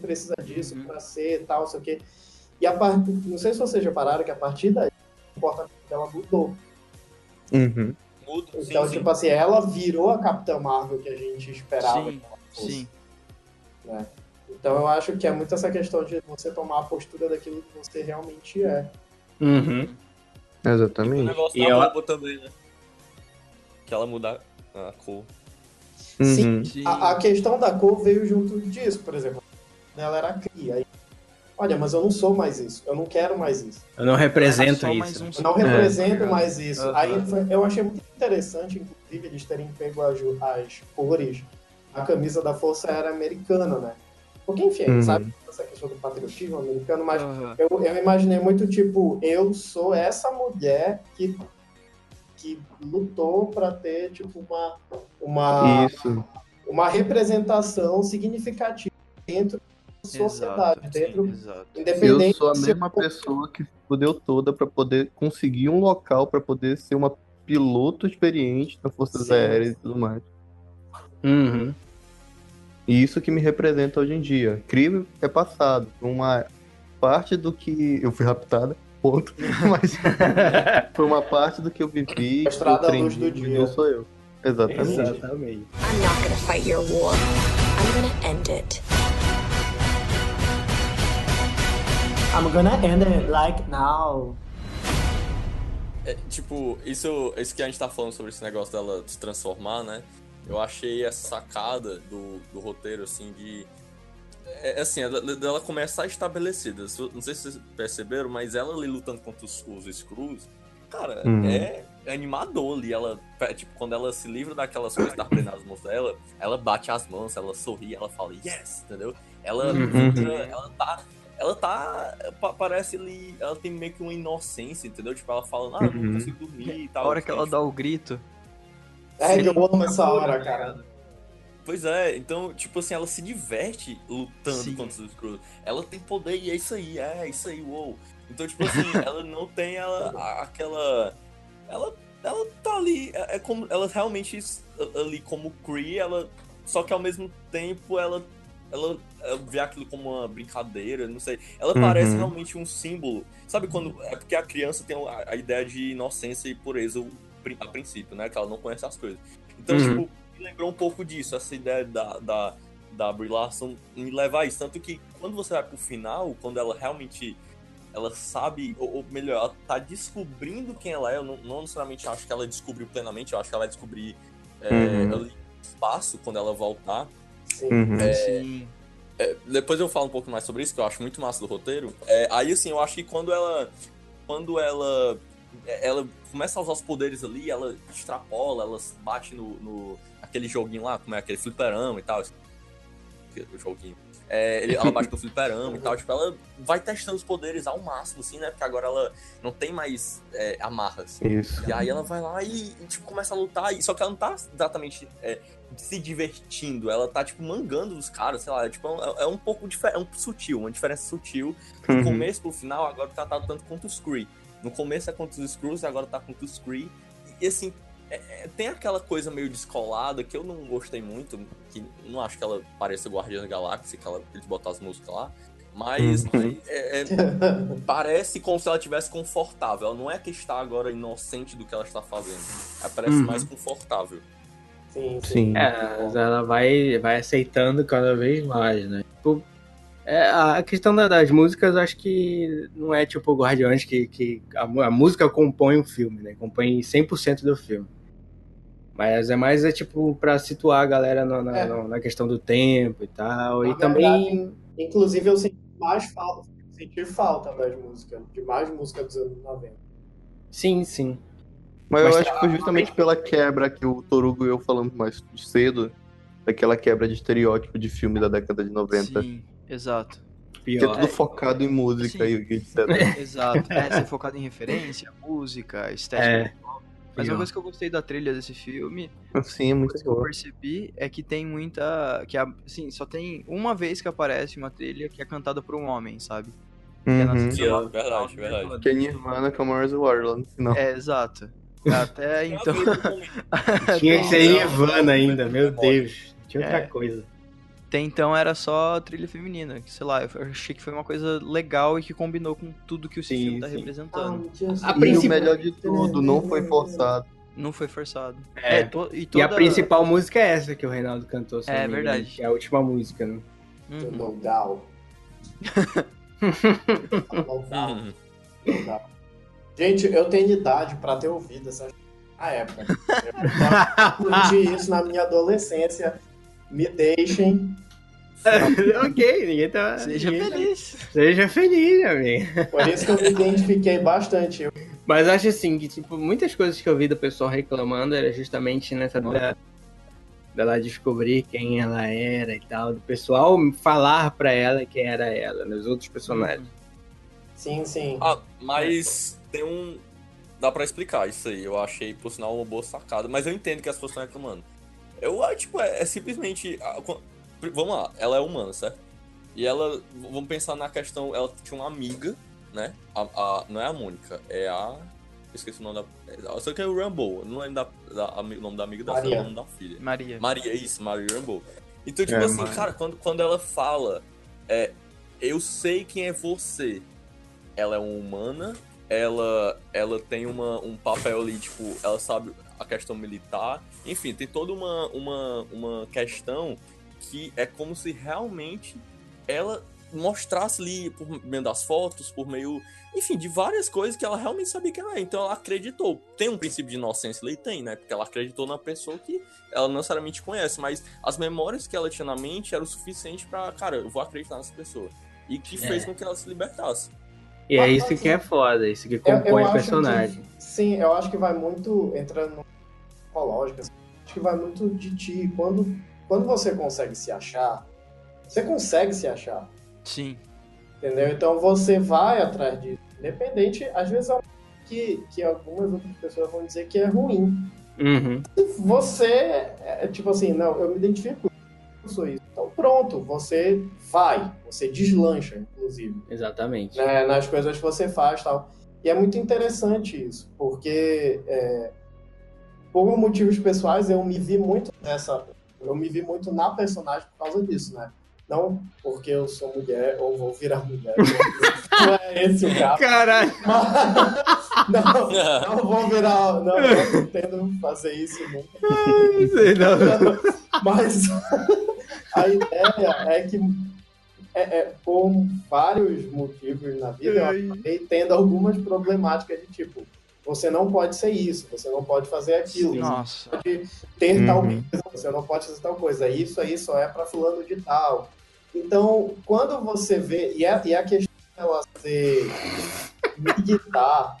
precisa disso Uhum. pra ser tal, sei o quê. E a partir, não sei se vocês repararam que a partir daí o comportamento dela mudou. Uhum. Mudo, sim, Então, sim. tipo assim, ela virou a Capitã Marvel que a gente esperava Sim, que ela fosse. Sim. Então eu acho que é muito essa questão de você tomar a postura daquilo que você realmente é. Uhum. O Exatamente. negócio E da eu- roupa também, né? Que ela muda a cor. Uhum. Sim. A, a questão da cor veio junto disso, por exemplo. Ela era cria. Aí, olha, mas eu não sou mais isso. Eu não quero mais isso. Eu não represento mais isso. um Eu não represento É. mais isso. Aham. Aí foi- eu achei muito interessante, inclusive, eles terem pego as, as cores da camisa da Força Aérea Americana, né? Porque, enfim, Uhum. sabe essa questão do patriotismo americano, mas Aham. eu, eu imaginei muito tipo, eu sou essa mulher que, que lutou para ter tipo uma, uma, Isso. uma representação significativa dentro da sociedade, Exato, dentro, sim, exato. Eu independente sou a mesma pessoa que se fudeu toda pra poder conseguir um local pra poder ser uma piloto experiente nas Forças. Aéreas e tudo mais. Uhum. E isso que me representa hoje em dia. Crime é passado. Uma parte do que eu fui raptada, ponto. Mas foi uma parte do que eu vivi. que eu Estrada à aprendi, luz do dia. não sou eu. Exatamente. Exatamente. I'm not gonna fight your war. I'm gonna end it. I'm gonna end it like now. É, tipo, isso, isso que a gente tá falando sobre esse negócio dela se transformar, né? Eu achei essa sacada do, do roteiro, assim, de. É, assim, é da- dela começar estabelecida. Se- Não sei se vocês perceberam, mas ela ali lutando contra os, os Skrulls, cara, Uhum. é animador ali. Ela, é, tipo, quando ela se livra daquelas coisas que tá prendendo nas mãos dela, ela bate as mãos, ela sorri, ela fala yes, entendeu? Ela, Uhum. ela tá. Ela tá. pa- Parece ali. Ela tem meio que uma inocência, entendeu? Tipo, ela fala, ah, eu não Uhum. consigo dormir e A tal. hora que ela dá o grito. É, eu amo essa hora, cara. Pois é, então, tipo assim, ela se diverte lutando Sim. contra os Skrulls. Ela tem poder e é isso aí, é isso aí, uou. Então, tipo assim, ela não tem ela, aquela. Ela, ela tá ali, é, é como. Ela realmente ali como Kree, ela. Só que ao mesmo tempo ela. Ela, vê aquilo como uma brincadeira, não sei. Ela Uhum. parece realmente um símbolo. Sabe quando. É porque a criança tem a, a ideia de inocência e pureza o a princípio, né? Que ela não conhece as coisas. Então, Uhum. tipo, me lembrou um pouco disso, essa ideia da, da, da Brie Larson me levar a isso. Tanto que quando você vai pro final, quando ela realmente ela sabe, ou, ou melhor, ela tá descobrindo quem ela é, eu não, não necessariamente acho que ela descobriu plenamente, eu acho que ela vai descobrir é, Uhum. ali espaço quando ela voltar. Sim. Uhum. Sim. É, depois eu falo um pouco mais sobre isso, que eu acho muito massa do roteiro. É, aí, assim, eu acho que quando ela. Quando ela. Ela começa a usar os poderes ali, ela extrapola, ela bate no, no aquele joguinho lá, como é aquele fliperama e tal. O joguinho. É, ele- ela bate no fliperama e tal. Tipo, ela vai testando os poderes ao máximo, assim, né? Porque agora ela não tem mais é, amarras. Isso. E aí ela vai lá e, tipo, começa a lutar. E, só que ela não tá exatamente é, se divertindo. Ela tá, tipo, mangando os caras, sei lá. É, tipo, é, é um pouco diferente. É um sutil, uma diferença sutil. Do Uhum. começo pro final, agora tá, tá lutando contra os Kree. No começo é contra os Skrulls, agora tá contra os Kree. E, assim, é- é- tem aquela coisa meio descolada que eu não gostei muito. Que não acho que ela pareça Guardiã da Galáxia, que ela, eles botaram as músicas lá. Mas Uhum. é- é- parece como se ela tivesse confortável. Ela não é que está agora inocente do que ela está fazendo. Ela parece Uhum. mais confortável. Sim, sim. Sim. É, ela vai, vai aceitando cada vez mais, né? Tipo, é, a questão da- das músicas, eu acho que não é tipo o Guardiões que, que a, a música compõe o filme, né? Compõe 100% do filme. Mas é mais, é tipo, pra situar a galera na, na, É. na- na questão do tempo e tal. Na e também. verdade, Inclusive, eu senti mais falta, senti falta das músicas, de mais música dos anos 90. Sim, sim. Mas eu Mas acho que foi justamente pela quebra que o Torugo e eu falamos mais cedo, daquela quebra de estereótipo de filme da década de 90. Sim, exato. Que é tudo focado em música Sim. e etc. Exato. É, ser focado em referência, música, estética. É. visual. Mas Pior. uma coisa que eu gostei da trilha desse filme, Sim, é uma muito coisa que eu percebi é que tem muita. que assim, só tem uma vez que aparece uma trilha que é cantada por um homem, sabe? Que é na Uhum. lá do Verdade, verdade. Que é Nirvana com a Mars War lá no final. É, exato. Até então. Tinha que ser Então- Nirvana ainda, meu Deus. Tinha outra É. coisa. Até então era só trilha feminina, que sei lá, eu achei que foi uma coisa legal e que combinou com tudo que o Sim, filme tá sim. representando. A E princípio- o melhor de tudo, não foi forçado. Não foi forçado. É. to- e, E toda... a principal música é essa que o Reinaldo cantou. É, verdade. Que é a última música, né? Uhum. No Gal. Uhum. Gente, eu tenho idade pra ter ouvido essa na época. Eu curti isso na minha adolescência. Me deixem. ok, ninguém tá. Seja ninguém tá- feliz. Seja feliz, amigo. Por isso que eu me identifiquei bastante. Mas acho assim que, tipo, muitas coisas que eu vi do pessoal reclamando era justamente nessa da, dela descobrir quem ela era e tal, do pessoal falar pra ela quem era ela, nos outros personagens. Sim, sim. Ah, mas tem um. Dá pra explicar isso aí. Eu achei, por sinal, uma boa sacada. Mas eu entendo que as pessoas estão reclamando. Eu, ah, tipo, é, é simplesmente. ah, Vamos lá, ela é humana, certo? E ela. Vamos pensar na questão. Ela tinha uma amiga, né? A, a- não é a Mônica, é a. Esqueci o nome da. Eu sei que é o Rambo. Não lembro da, da- o nome da amiga dela, Maria. o nome da filha. Maria. Maria, isso, Maria Rambo. Então, tipo É, assim, Maria. cara, quando, quando ela fala, é, eu sei quem é você. Ela é uma humana, ela, ela tem uma, um papel ali, tipo, ela sabe a questão militar. Enfim, tem toda uma, uma, uma questão que é como se realmente ela mostrasse ali, por meio das fotos, por meio, enfim, de várias coisas que ela realmente sabia que ela é. Então ela acreditou. Tem um princípio de inocência ali? Tem, né? Porque ela acreditou na pessoa que ela não necessariamente conhece, mas as memórias que ela tinha na mente eram o suficiente pra, cara, eu vou acreditar nessa pessoa. E que fez É. com que ela se libertasse. E é Mas, isso assim, que é foda, isso que compõe eu o personagem. que- sim, eu acho que vai muito entrando no psicológico. assim, acho que vai muito de ti. Quando, quando você consegue se achar, você consegue se achar. Sim. Entendeu? Então você vai atrás disso. Independente, às vezes é que, que algumas outras pessoas vão dizer que é ruim. Uhum. Você é é tipo assim, não, eu me identifico, isso. Então pronto, você vai, você deslancha, inclusive. Exatamente. né, nas coisas que você faz tal. E é muito interessante isso, porque é, por motivos pessoais eu me vi muito nessa. Eu me vi muito na personagem por causa disso, né? Não porque eu sou mulher ou vou virar mulher. Não é esse o caso. Caralho. Não, não vou virar. Não, eu não pretendo fazer isso nunca. Sei não. Mas a ideia é que é, é, por vários motivos na vida, eu acabei tendo algumas problemáticas de tipo, você não pode ser isso, você não pode fazer aquilo, você Nossa. não pode ter tal Uhum. coisa, você não pode fazer tal coisa. Isso aí só é para fulano de tal. Então, quando você vê. E é, e é a questão dela ser militar.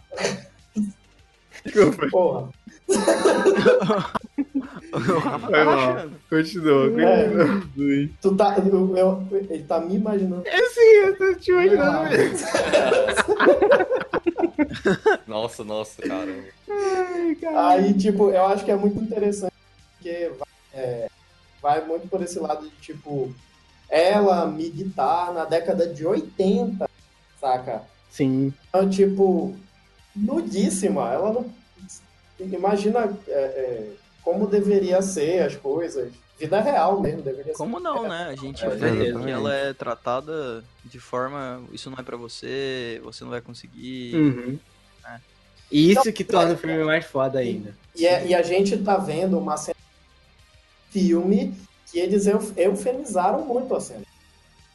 Desculpa, Porra. O Rafa tá rachando. continua. É. continua. Tu tá, eu- eu- ele tá me imaginando. É sim, eu tô te imaginando Ah. mesmo. Nossa, nossa, cara. Ai, cara. Aí, tipo, eu acho que é muito interessante porque vai, é, vai muito por esse lado de, tipo, ela militar na década de 80, saca? Sim. Então, tipo, nudíssima. Ela não. Imagina é, é, como deveria ser as coisas. Vida real mesmo, deveria ser. Como não, né? A gente É, vê que ela é tratada de forma. Isso não é pra você, você não vai conseguir. Uhum. É. E isso que torna o filme mais foda ainda. E, é- e a gente tá vendo uma cena filme que eles euf- eufemizaram muito a cena.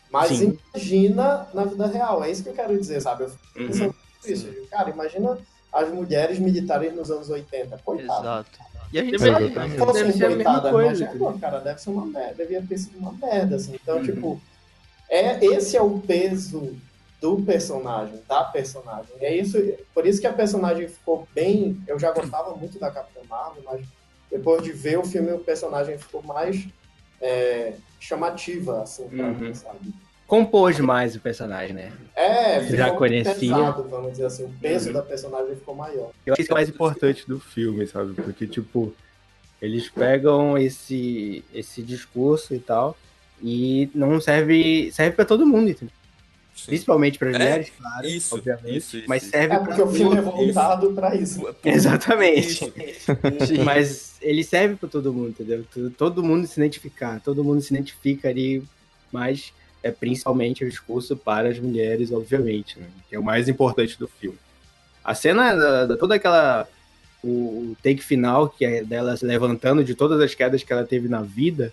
Mas Sim. imagina na vida real, é isso que eu quero dizer, sabe? Eu fico Uhum. digo, Cara, imagina as mulheres militares nos anos 80. Coitado. Exato. E a gente Deve- sabe, né? Se fosse Deve ser a mesma coisa, mas, pô, cara, deve ser uma merda, devia ter sido uma merda, assim. Então, Uhum. tipo, é, esse é o peso do personagem, da personagem. É isso, por isso que a personagem ficou bem. Eu já gostava muito da Capitã Marvel, mas depois de ver o filme, o personagem ficou mais é, chamativa, assim, pra Uhum. mim, sabe? Compôs mais o personagem, né? É, Já ficou muito conhecia. pesado, vamos dizer assim. O peso Uhum. da personagem ficou maior. Eu acho que isso é o mais importante do filme, sabe? Porque, tipo, eles pegam esse, esse discurso e tal e não serve serve para todo mundo, entendeu? Sim. Principalmente para as É, mulheres, claro, isso, obviamente, isso, isso, mas isso. serve É para porque o filme é voltado pra isso. Exatamente. Isso. Mas ele serve para todo mundo, entendeu? Todo- Todo mundo se identificar, todo mundo se identifica ali, mas é principalmente o discurso para as mulheres, obviamente, né? que é o mais importante do filme. A cena da, da- toda aquela o, take final que é dela se levantando de todas as quedas que ela teve na vida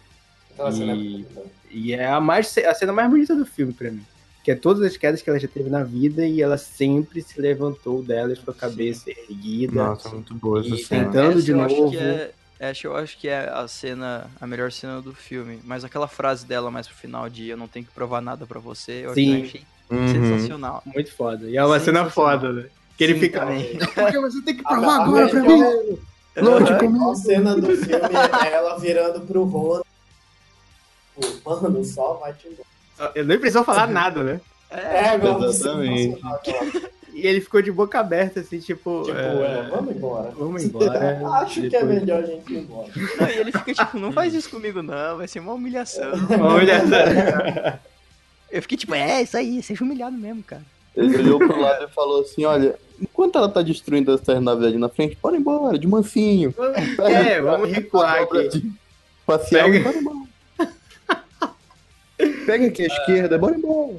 cena é E- e é a mais a cena mais bonita do filme para mim. Que é todas as quedas que ela já teve na vida e ela sempre se levantou delas com a cabeça erguida. Nossa, muito boa essa E cena. tentando Essa de novo. que é- essa eu acho que é a cena, a melhor cena do filme. Mas aquela frase dela mais pro final de eu não tenho que provar nada pra você, eu Sim. achei Uhum. sensacional. Muito foda. E é uma cena foda, né? Que ele Sim, fica. também. Porque você tem que A- provar a agora pra melhor- mim. A melhor cena do filme é ela virando pro Rony. Pô, Mano, só vai te embora. Eu nem precisou falar nada, né? É, igual Exatamente. E ele ficou de boca aberta, assim, tipo. Tipo, é, é, vamos embora. Vamos embora. Acho que é Depois- melhor a gente ir embora. Não, e ele fica tipo, não faz isso comigo não, vai ser uma humilhação. Olha Eu fiquei tipo, é, isso aí, seja humilhado mesmo, cara. Ele olhou pro lado e falou assim: olha, enquanto ela tá destruindo essas naves ali na frente, bora embora, de mansinho. É, vamos recuar aqui. de Facial, Pega. bora embora. Pega aqui a esquerda, bora embora.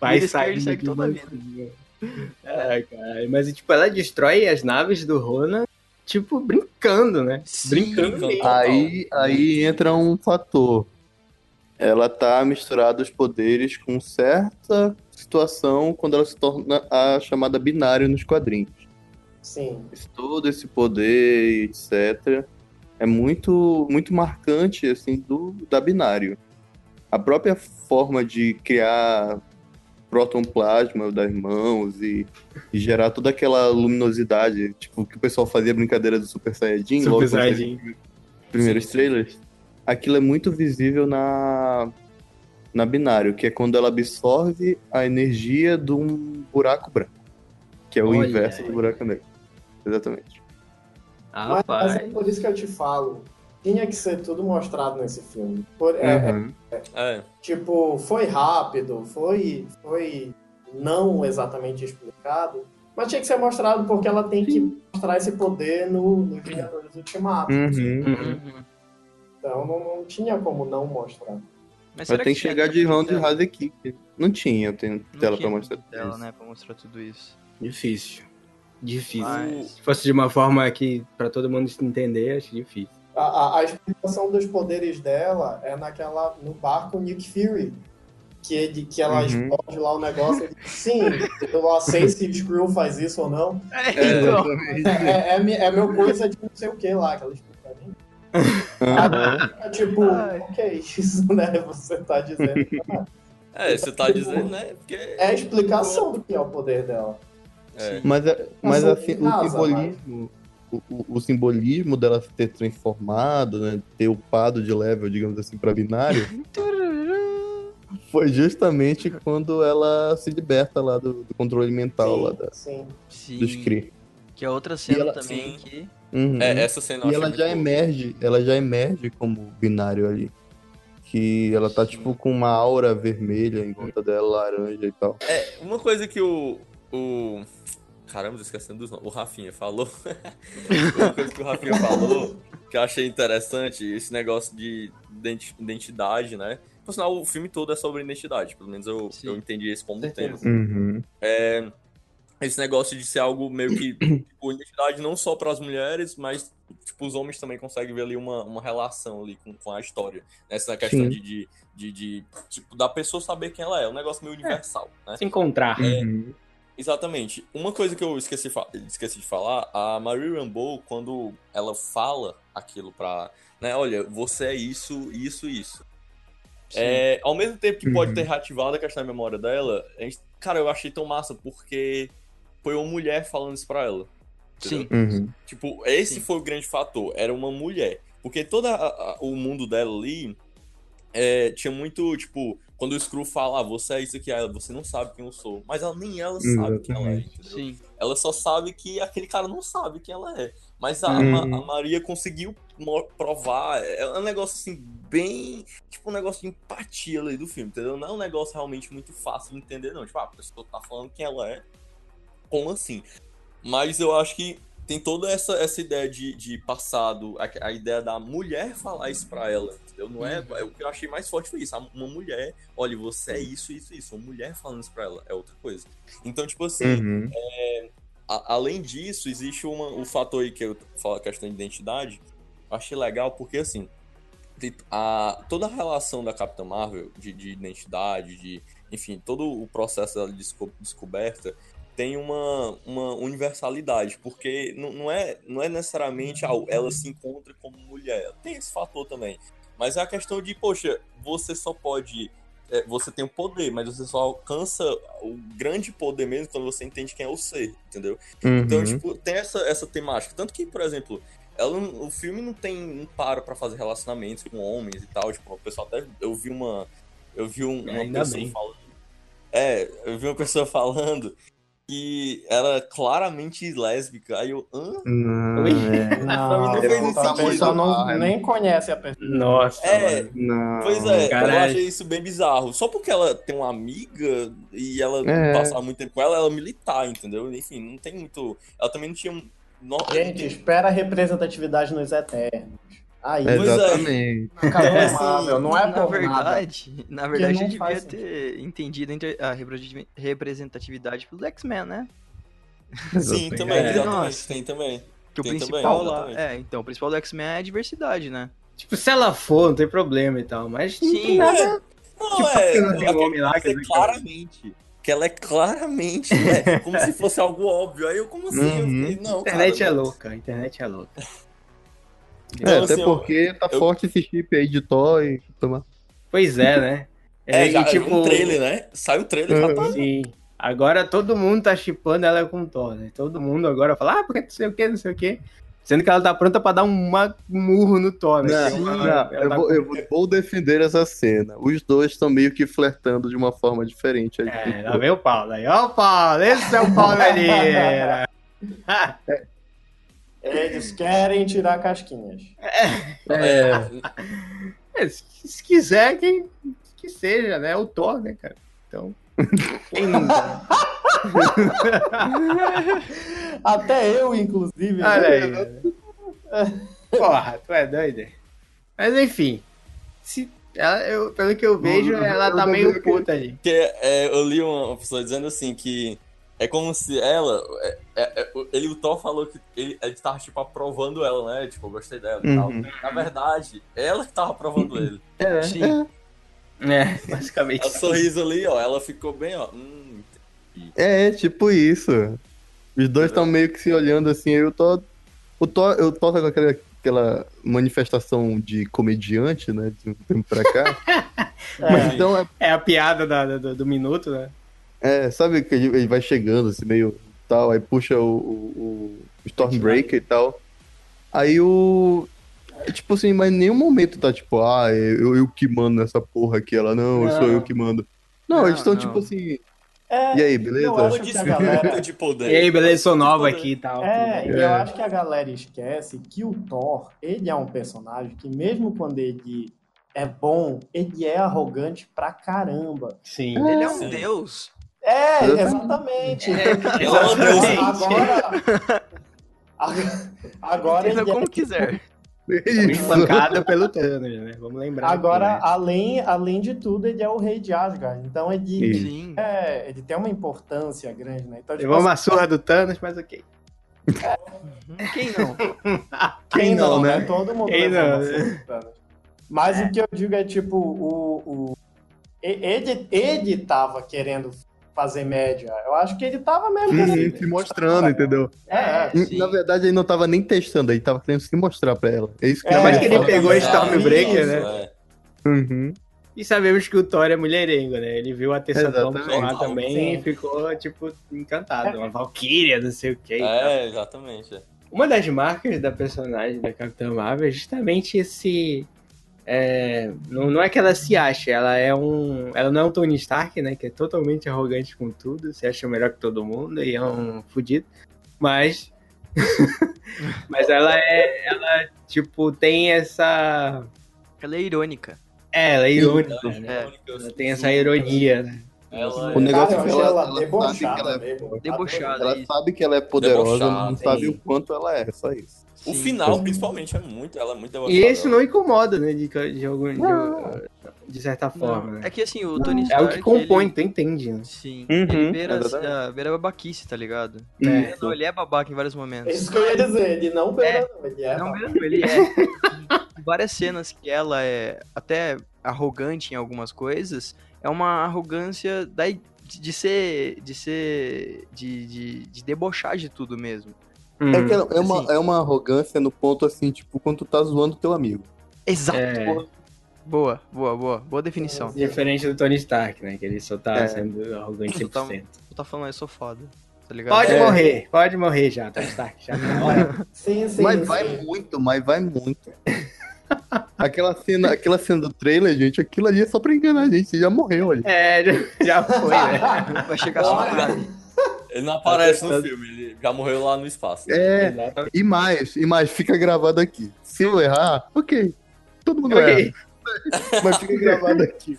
Vai sair segue daqui toda a mansinho. Ai, caralho. Mas, tipo, ela destrói as naves do Rona, tipo, brincando, né? Sim, brincando mesmo. Aí, aí entra um fator. Ela tá misturada os poderes com certa situação quando ela se torna a chamada binário nos quadrinhos. Sim. Esse- todo esse poder, etc. É muito, muito marcante assim do da binário. A própria forma de criar protonplasma das mãos e, e gerar toda aquela luminosidade, tipo que o pessoal fazia brincadeira do Super Saiyajin, Super logo nos Saiyajin. primeiros Sim, trailers. Aquilo é muito visível na na binário, que é quando ela absorve a energia de um buraco branco, que é o Olha inverso aí. do buraco negro. Exatamente. Mas, mas Rapaz. é por isso que eu te falo. Tinha que ser tudo mostrado nesse filme. Por- é, Uhum. É, Tipo, foi rápido, foi, foi não exatamente explicado, mas tinha que ser mostrado porque ela tem que mostrar esse poder no, no Vingadores Ultimato. Uhum. Uhum. Então não, não tinha como não mostrar. Mas tem que chegar de round house aqui. Não tinha tem Não tela tinha pra mostrar tempo dela, isso. né, pra mostrar tudo isso. Difícil. Difícil. Mas... Se fosse de uma forma que pra todo mundo entender, acho difícil. A, a, a explicação dos poderes dela é naquela no barco Nick Fury. que, ele, que ela Uhum. explode lá o negócio. Ele, Sim, eu não sei se Screw faz isso ou não. É, Então. É, é, mi- é meu coisa de não sei o que lá, que ela explica pra mim. É tipo, Ai. ok, isso, né? Você tá dizendo. É, você tá dizendo, né? Porque. É a explicação do que é o poder dela. É. Mas, é- mas assim, o simbolismo, o, o- o simbolismo dela ter transformado, né, ter upado de level, digamos assim, pra binário, foi justamente quando ela se liberta lá do, do controle mental lá da, sim. sim. dos Kree. Que é outra cena ela- também Sim. que. Uhum. É, essa cena E ela já boa. emerge, ela já emerge como binário ali. Que ela tá Sim. tipo com uma aura vermelha em volta dela, laranja e tal. Uma coisa que o. o... Caramba, esquecendo dos nomes. O Rafinha falou. Uma coisa que o Rafinha falou que eu achei interessante, esse negócio de identi- identidade, né? Por sinal, o filme todo é sobre identidade. Pelo menos eu, Sim. eu entendi esse como Certeza. tema. Uhum. É, esse negócio de ser algo meio que. Tipo, identidade não só para as mulheres, mas tipo, os homens também conseguem ver ali uma, uma relação ali com, com a história. Nessa questão Sim. de, de, de, de, Tipo, da pessoa saber quem ela é. É um negócio meio universal, né? Se encontrar. Uhum. Exatamente. Uma coisa que eu esqueci, esqueci de falar, a Marie Rambeau, quando ela fala aquilo pra. Né, olha, você é isso, isso, isso. É, ao mesmo tempo que pode Uhum. ter reativado a questão da memória dela, a gente- cara, eu achei tão massa porque foi uma mulher falando isso pra ela. Sim. Uhum. Tipo, esse Sim. foi o grande fator. Era uma mulher. Porque todo o mundo dela ali é, tinha muito, tipo, quando o Screw fala, ah, você é isso aqui, ela, você não sabe quem eu sou. Mas ela, nem ela sabe quem ela é, Exatamente. entendeu? Sim. Ela só sabe que aquele cara não sabe quem ela é. Mas a, Uhum. Ma- a Maria conseguiu provar. É um negócio assim, bem. Tipo, um negócio de empatia ali do filme, entendeu? Não é um negócio realmente muito fácil de entender, não. Tipo, ah, a pessoa tá falando quem ela é. Como assim? Mas eu acho que tem toda essa, essa ideia de, de passado, a, a ideia da mulher falar isso pra ela, entendeu? Não é, é o que eu achei mais forte foi isso. Uma mulher, olha, você é isso, isso, isso. Uma mulher falando isso pra ela é outra coisa. Então, tipo assim, Uhum. a- além disso, existe uma, o fator aí que eu falo a questão de identidade. Eu achei legal porque, assim, a, toda a relação da Capitã Marvel, de, de identidade, de, enfim, todo o processo dela de desco- descoberta, tem uma, uma universalidade, porque não, não, é, não é necessariamente ah, ela se encontra como mulher. Tem esse fator também. Mas é a questão de, poxa, você só pode. é, você tem o poder, mas você só alcança o grande poder mesmo quando você entende quem é o ser, entendeu? Então, Uhum. tipo, tem essa, essa temática. Tanto que, por exemplo, ela, o filme não tem um paro pra fazer relacionamentos com homens e tal. Tipo, o pessoal até. Eu vi uma. Eu vi um- uma pessoa bem. falando. É, eu vi uma pessoa falando que era claramente lésbica. Aí eu. Hã? Não, é. Não, não fez sentido. não, Ah, é. nem conhece a pessoa. Nossa, É. Não. Pois é, eu Caralho. achei isso bem bizarro. Só porque ela tem uma amiga e ela É. passava muito tempo com ela, ela é militar, entendeu? Enfim, não tem muito. Ela também não tinha. Gente, espera a representatividade nos Eternos. Aí, é. Exatamente. Capitão assim, Marvel, não é na por nada. verdade, na verdade, não eu devia ter entendido a a representatividade pelo X-Men, né? Sim, também, É. exatamente. Nossa. Tem também. Que o Tem também, principal lá. exatamente. É, então, o principal do X-Men é a diversidade, né? Tipo, se ela for, não tem problema e tal. Mas não tem Sim. nada. Não, Tipo, é. não tem ela um homem lá que é claramente. Que ela é claramente, né? Como se fosse algo óbvio. Aí eu, como assim? Eu Uhum. fiquei, não, A internet cara, é não. louca, a internet é louca. É, Então, até assim, eu- porque tá eu- forte esse chip aí de toy. Toma. Pois é, né? É, e, já tipo, um trailer, né? Sai o trailer, já tá. Sim. Agora todo mundo tá chipando ela com o Thor, né? Todo mundo agora fala, ah, porque não sei o que, não sei o que. Sendo que ela tá pronta pra dar um murro no Thor, né? Não, Que não, ela- eu, tá vou, com- eu vou- defender essa cena. Os dois estão meio que flertando de uma forma diferente. aí. É, lá vem o Paulo aí. Ó o Paulo, esse é o Paulo Pereira. Eles querem tirar casquinhas. É, É, se, se quiser, quem que seja, né? O Thor, né, cara? Então, quem nunca? Até eu, inclusive. Olha aí. Porra, tu é doido? Mas enfim, se, ela, eu, pelo que eu vejo, ela tá meio que- puta ali. Porque é, eu li uma pessoa dizendo assim que é como se ela. é- é- é- ele, o Thor falou que ele, ele tava, tipo, aprovando ela, né? Tipo, eu gostei dela e tal. Uhum. Na verdade, ela que tava aprovando ele. é, Sim. É, basicamente. O sorriso ali, ó, ela ficou bem, ó. Hum, É, tipo isso. Os dois estão meio que se olhando assim, aí o Thor. O Thor, eu tá com aquela, aquela manifestação de comediante, né? De um tempo pra cá. Mas então é, É a piada da- do, do minuto, né? É, sabe que ele, vai chegando assim, meio tal, aí puxa o, o, o Stormbreaker e tal. Aí o. é Tipo assim, mas em nenhum momento tá tipo, ah, eu, eu que mando nessa porra aqui. Ela, não, Não. sou eu que mando. Não, Não, eles estão tipo assim. É, E aí, beleza? eu acho que a galera. de poder. E aí, beleza, sou nova aqui e tal. É, e eu acho que a galera esquece que o Thor, ele é um personagem que mesmo quando ele é bom, ele é arrogante pra caramba. Sim. Ele é um Sim. deus. É, Exatamente. exatamente. Exatamente. Agora, agora Entenda ele é como quiser. Foi Isso. espancado pelo Thanos, né? Vamos lembrar. Agora, aqui, né? além, além de tudo, ele é o rei de Asgard. Então ele, Sim. Sim. é, ele tem uma importância grande, né? Então, tipo, Levou uma surra do Thanos, mas ok. Quem não? Quem não, não, né? né? Todo mundo Quem não, uma surra do Thanos. Mas o que eu digo é, tipo, o, o, ele, ele tava querendo fazer média. Eu acho que ele tava mesmo Uhum, querendo. se mostrando, entendeu? É, Sim. Na verdade, ele não tava nem testando, ele tava querendo se mostrar pra ela. É isso que É, mais que ele fala pegou isso, Stormbreaker, né? É. Uhum. E sabemos que o Thor é mulherengo, né? Ele viu a Tessa. Thompson lá também Sim. e ficou, tipo, encantado. Uma Valkyria, não sei o que. É, exatamente. é. Uma das marcas da personagem da Capitã Marvel é justamente esse. É, não, não é que ela se acha, ela é um. Ela não é um Tony Stark, né? Que é totalmente arrogante com tudo, se acha melhor que todo mundo e é um fudido. Mas. mas ela é. Ela, tipo, tem essa. Ela é irônica. É, ela é irônica, Ela- né? Ela tem essa ironia, né? Ela O negócio Cara, é que ela, ela, ela sabe que debochada ela é, mesmo. Debochada. ela isso. sabe que ela é poderosa, Debochada, mas não sabe o quanto ela é, só isso. O Sim. final, principalmente, é muito. Ela é muito E devastadora. esse não incomoda, né? De, de, algum, de, de certa forma, né? É que assim, o Tony É Stark. o que compõe, ele- tu entende, né? Sim. Uhum, ele beira, exatamente. a, beira a babaquice, tá ligado? É. Não, ele é babaca em vários momentos. Isso que eu ia dizer, ele não beira, não, ele é. Não, ele é. Várias cenas que ela é até arrogante em algumas coisas, é uma arrogância da, de de ser. de ser. De, de, de debochar de tudo mesmo. É, que é, é uma, Assim. é uma arrogância no ponto assim, tipo, quando tu tá zoando teu amigo. Exato. É, Boa, boa, boa. Boa definição. diferente do Tony Stark, né? Que ele só tá É. sendo arrogante Tá- 100%. Tu tá falando, eu sou foda. Tá ligado? Pode É. morrer, pode morrer já, Tony Stark. Já tá na hora. Sim, sim. mas sim. vai muito, mas vai muito. Aquela, cena, aquela cena do trailer, gente, aquilo ali é só pra enganar a gente, você já morreu ali. É, já- já foi, né? Vai chegar só cara. Ele não aparece no filme, ele já morreu lá no espaço. É, Exato. e mais, e mais, fica gravado aqui. Se eu errar, ok. Todo mundo Ok. erra, mas fica gravado aqui.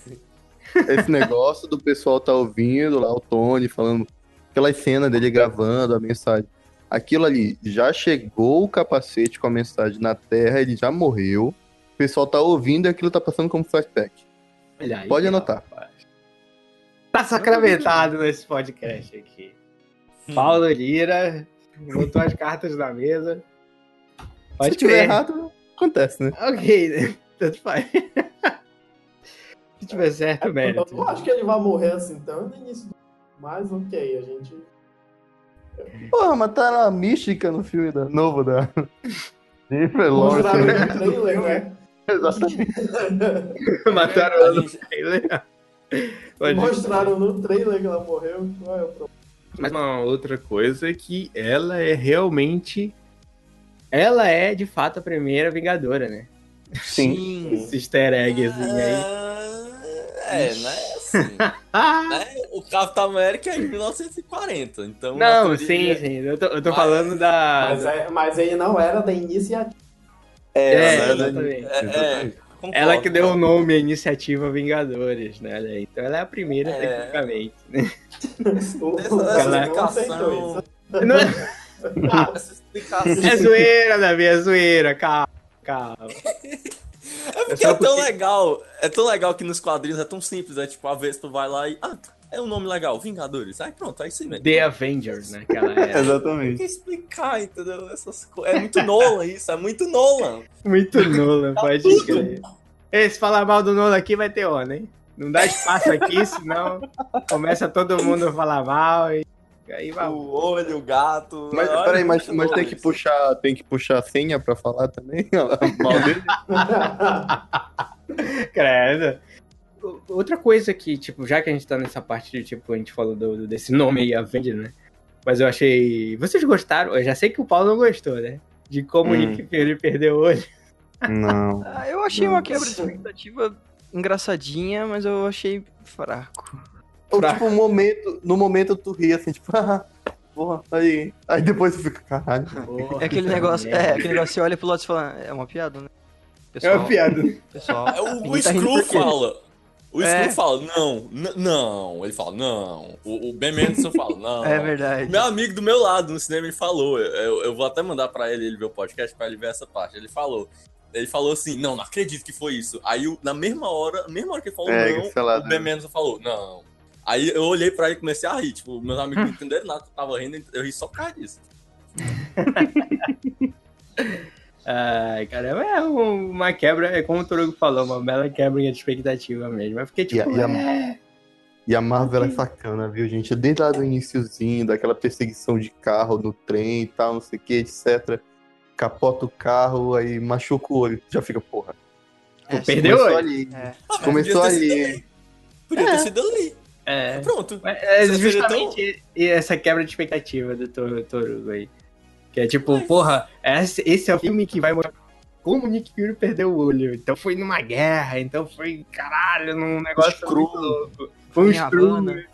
Esse negócio do pessoal tá ouvindo lá, o Tony falando, aquelas cenas dele gravando a mensagem. Aquilo ali, já chegou o capacete com a mensagem na Terra, ele já morreu. O pessoal tá ouvindo e aquilo tá passando como flashback. Olha aí, Pode anotar. rapaz. Tá sacramentado nesse podcast aqui. Paulo Lira botou as cartas na mesa. Pode Se tiver crer. errado, acontece, né? Ok, né? Tanto faz. Se tiver certo, Eu mérito. não acho que ele vai morrer assim tão no início do. Mas ok, a gente. Porra, mas tá na mística no filme da, novo da. Jennifer Lawrence, né? no trailer, né? Exatamente. Mataram ela no trailer. Mostraram no trailer que ela morreu. Qual é o problema? Mas uma outra coisa é que ela é realmente. Ela é de fato a primeira Vingadora, né? Sim. Esse easter eggzinho aí. Ah, É, né? Assim, né? O Capitão América é em 1940, então. Não, sim, sim. Eu tô, eu tô Mas- falando da. Mas, é- mas ele não era da iniciativa. É, né? exatamente. É, é, concordo. Ela que deu o nome à iniciativa Vingadores, né? Então ela é a primeira, É. tecnicamente. né? Ela- explicação. Não é- Essa explicação. É zoeira, Davi, é zoeira. Calma, calma. É porque só é tão porque- legal. É tão legal que nos quadrinhos é tão simples. É tipo, a vez tu vai lá e. Ah, é um nome legal, Vingadores. Aí pronto, é isso aí mesmo. The Avengers, né? Que ela é. Tem Exatamente. que explicar, entendeu? Essas coisas. É muito Nolan isso, é muito Nolan. Muito Nolan, pode tudo. crer. Ei, se falar mal do Nolan aqui, vai ter onda, hein? Não dá espaço aqui, senão começa todo mundo a falar mal e aí vai. O olho, o gato. Mas Olha, peraí, mas, mas tem que puxar, tem que puxar a senha pra falar também? Mal dele? Credo. O- Outra coisa que, tipo, já que a gente tá nessa parte de, tipo, a gente falou do, do- desse nome aí, Avenger, né? Mas eu achei. Vocês gostaram? Eu já sei que o Paulo não gostou, né? De como o Hum. Nick Fury perdeu o olho. Não. Ah, eu achei uma quebra de expectativa engraçadinha, mas eu achei fraco. Ou, Fraco. tipo, um momento, no momento tu ri assim, tipo, ah, porra, aí. Aí depois tu fica, caralho. É aquele negócio, é, aquele negócio, você olha pro lado e fala, é uma piada, né? É Pessoal, uma piada. pessoal. É, o, o tá rindo Screw quê? fala. O É. Screw fala, não, não. Ele fala, não. O, o Ben Mendelsohn fala, não. É verdade. Meu amigo do meu lado no cinema ele falou. Eu, eu vou até mandar pra ele, ele ver o podcast pra ele ver essa parte. Ele falou. Ele falou assim, não, não acredito que foi isso. Aí, o- na mesma hora, na mesma hora que ele falou É, não, lá, o Ben Mendelsohn falou, não. Aí eu olhei pra ele e comecei a rir. Tipo, meus amigos não entenderam nada que eu tava rindo, eu ri só por causa disso. Ai, caramba, é um- uma quebra, é como o Torugo falou, uma bela quebra de expectativa mesmo. Eu fiquei tipo, E a- é, E a Marvel é sacana, viu, gente? Desde lá do iniciozinho, daquela perseguição de carro no trem e tal, não sei o que, etc. Capota o carro, aí machuca o olho. Já fica, porra. É, perdeu Começou olho? ali. É. Ah, Começou ali. Podia ter sido ali. é, Pronto. é justamente essa quebra de expectativa do Tor- Torugo aí. Que é tipo, porra, esse, esse é o filme que vai mostrar como o Nick Fury perdeu o olho. Então foi numa guerra, então foi, caralho, num negócio Screw. muito louco. Foi um Screw, né?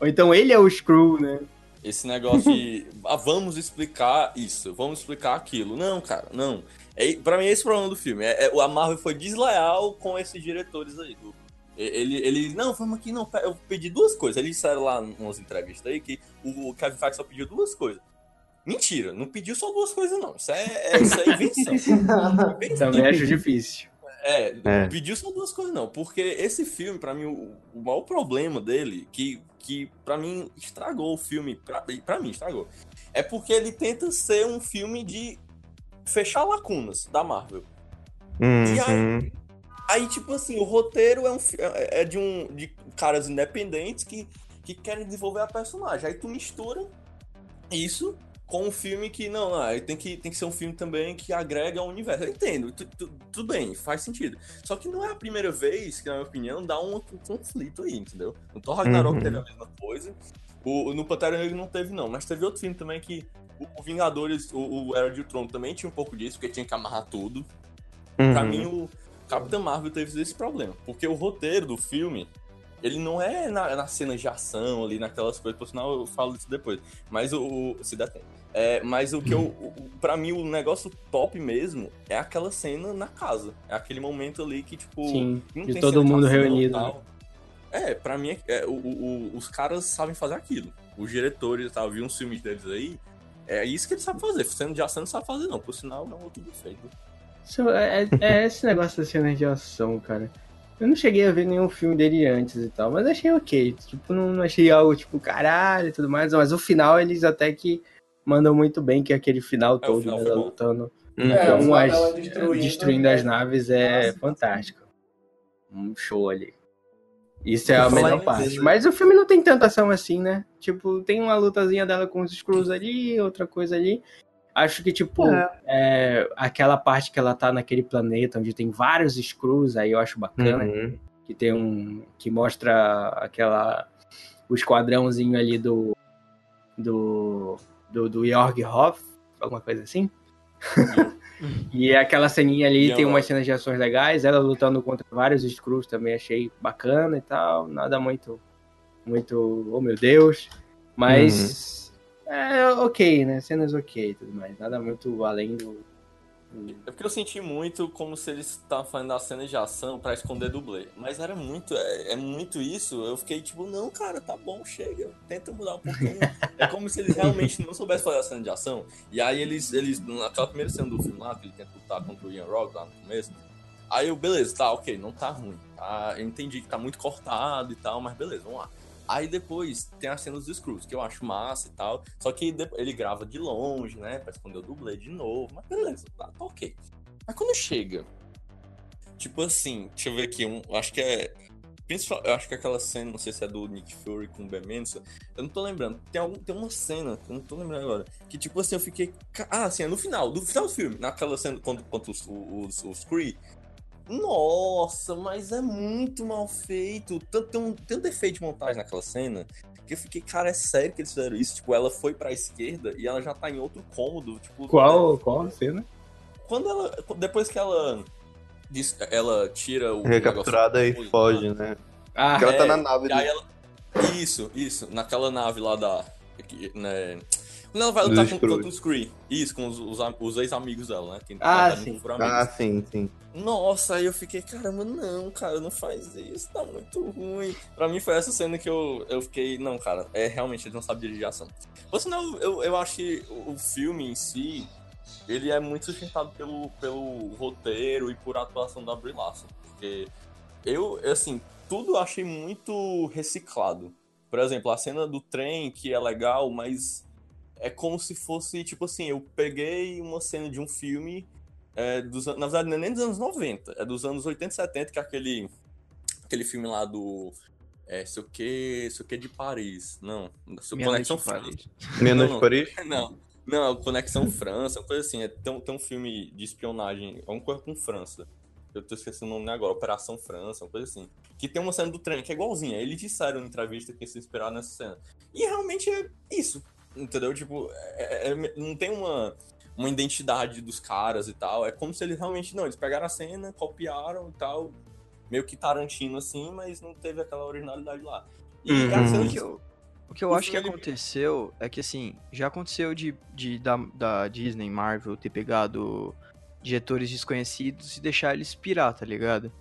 Ou então ele é o Screw, né? Esse negócio de ah, vamos explicar isso, vamos explicar aquilo. Não, cara, não. É, pra mim, esse é o problema do filme. É, é- a Marvel foi desleal com esses diretores aí. do- ele, ele, não, vamos aqui, não. Eu pedi duas coisas. Eles disseram lá em umas entrevistas aí que o Kevin Feige só pediu duas coisas. Mentira, não pediu só duas coisas, não. Isso é, é- isso é invenção. Invenção. Também acho difícil. É, É. pediu só duas coisas, não. Porque esse filme, pra mim, o, o maior problema dele, que, que pra mim estragou o filme, pra, pra mim estragou, é porque ele tenta ser um filme de fechar lacunas da Marvel. E aí- Uhum. Aí, tipo assim, o roteiro é, um, é é de um de caras independentes que, que querem desenvolver a personagem. Aí tu mistura isso com um filme que, não, aí tem que, tem que ser um filme também que agrega ao universo. Eu entendo, tu- tu- tudo bem, faz sentido. Só que não é a primeira vez que, na minha opinião, dá um, conflito aí, entendeu? No Thor Ragnarok Uhum. teve a mesma coisa. O, no Pantera Negra não teve, não. Mas teve outro filme também que o, o Vingadores, o, o Era de Ultron também tinha um pouco disso, porque tinha que amarrar tudo. Pra Uhum. mim, o Capitão Marvel teve esse problema. Porque o roteiro do filme, ele não é na, na cena de ação ali, naquelas coisas, por sinal eu falo isso depois. Mas o. o- se der tempo. É, mas o que eu. o- Pra mim, o negócio top mesmo é aquela cena na casa. É aquele momento ali que, tipo. Sim, não de todo mundo e reunido. né? tal. É, pra mim, é, é, o- os caras sabem fazer aquilo. Os diretores, tá, eu vi uns filmes deles aí. É isso que eles sabem fazer. Cena de ação não sabe fazer, não. Por sinal, é um outro defeito. É, é esse negócio da cena de ação, cara. Eu não cheguei a ver nenhum filme dele antes e tal, mas achei ok. Tipo, não, não achei algo tipo caralho e tudo mais. Mas o final eles até que mandam muito bem, que é aquele final É, todo, final né, lutando. É, Então, as- destruindo, destruindo né? as naves é Nossa. fantástico. Um show ali. Isso é a melhor parte. coisa- Mas o filme não tem tanta ação assim, né? Tipo, tem uma lutazinha dela com os Screws ali, outra coisa ali. Acho que, tipo, é, aquela parte que ela tá naquele planeta onde tem vários Screws, aí eu acho bacana. Uhum. Que tem um. que mostra aquela. o esquadrãozinho ali do. do. do, do Jorg Hoff, alguma coisa assim. e aquela ceninha ali Ian tem umas cenas de ações legais, ela lutando contra vários Screws também achei bacana e tal. Nada muito. muito. oh meu Deus. Mas. É ok, né? Cenas ok e tudo mais. Nada muito além do. É porque eu senti muito como se eles estavam fazendo a cena de ação pra esconder dublê. Mas era muito, é, é muito isso. Eu fiquei tipo, não, cara, tá bom, chega. Tenta mudar um pouquinho. é como se eles realmente não soubessem fazer a cena de ação. E aí eles, eles naquela primeira cena do filme lá, que ele tenta lutar contra o Ian Rock lá no começo. Aí eu, beleza, tá, ok, não tá ruim. Tá, eu entendi que tá muito cortado e tal, mas beleza, vamos lá. Aí depois tem as cenas dos Screws, que eu acho massa e tal. Só que ele grava de longe, né? Pra esconder o dublê de novo. Mas beleza, tá, tá ok. Mas quando chega, tipo assim, deixa eu ver aqui, um, acho que é Principal, eu acho que aquela cena, não sei se é do Nick Fury com o Ben eu não tô lembrando. Tem, algum, tem uma cena, eu não tô lembrando agora, que tipo assim, eu fiquei. Ah, assim, é no final, do final do filme, naquela cena quando, quando os, os, os Kree. Nossa, mas é muito mal feito. Tanto, tem, um, um defeito de montagem naquela cena que eu fiquei, cara, é sério que eles fizeram isso? Tipo, ela foi pra esquerda e ela já tá em outro cômodo. Tipo, Qual, qual a cena? Quando ela. Depois que ela. diz- Ela tira o. Recapturada e foge, né? Ah, Porque ela tá é, na nave ela. Isso, isso. Naquela nave lá da. que, Né, quando ela vai lutar com, contra os Kree. Isso, com os, os, os ex-amigos dela, né? Que Ah, verdade sim. não. Ah, sim, sim. Nossa, aí eu fiquei, caramba, não, cara, não faz isso, tá muito ruim. Pra mim foi essa cena que eu, eu fiquei, não, cara, é realmente, ele não sabe dirigir ação. Por sinal, eu, eu acho que o o filme em si, ele é muito sustentado pelo, pelo roteiro e por atuação da Brie Larson. Porque eu, assim, tudo eu achei muito reciclado. Por exemplo, a cena do trem, que é legal, mas é como se fosse, tipo assim, eu peguei uma cena de um filme é, dos, na verdade, não é nem dos anos 90, é dos anos 80 e 70, que é aquele, aquele filme lá do. É, sei o que, sei o que de Paris. Não, sei, Meia Conexão França. Paris. Menos Não, não. Paris? Não, não, Conexão França, uma coisa assim. É, tem, um- tem um filme de espionagem, é uma coisa com França. Eu tô esquecendo o nome agora, Operação França, uma coisa assim. Que tem uma cena do trem que é igualzinha. Eles disseram na entrevista que se inspiraram nessa cena. E realmente é isso, entendeu? Tipo, é- é- não tem uma, uma identidade dos caras e tal. É como se eles realmente, não, eles pegaram a cena, copiaram e tal. Meio que Tarantino assim, mas não teve aquela originalidade lá. E Uhum. a cena O de que eu, o que eu acho que aconteceu é que, assim, já aconteceu de, de da, da Disney, Marvel, ter pegado diretores desconhecidos e deixar eles pirar, tá ligado?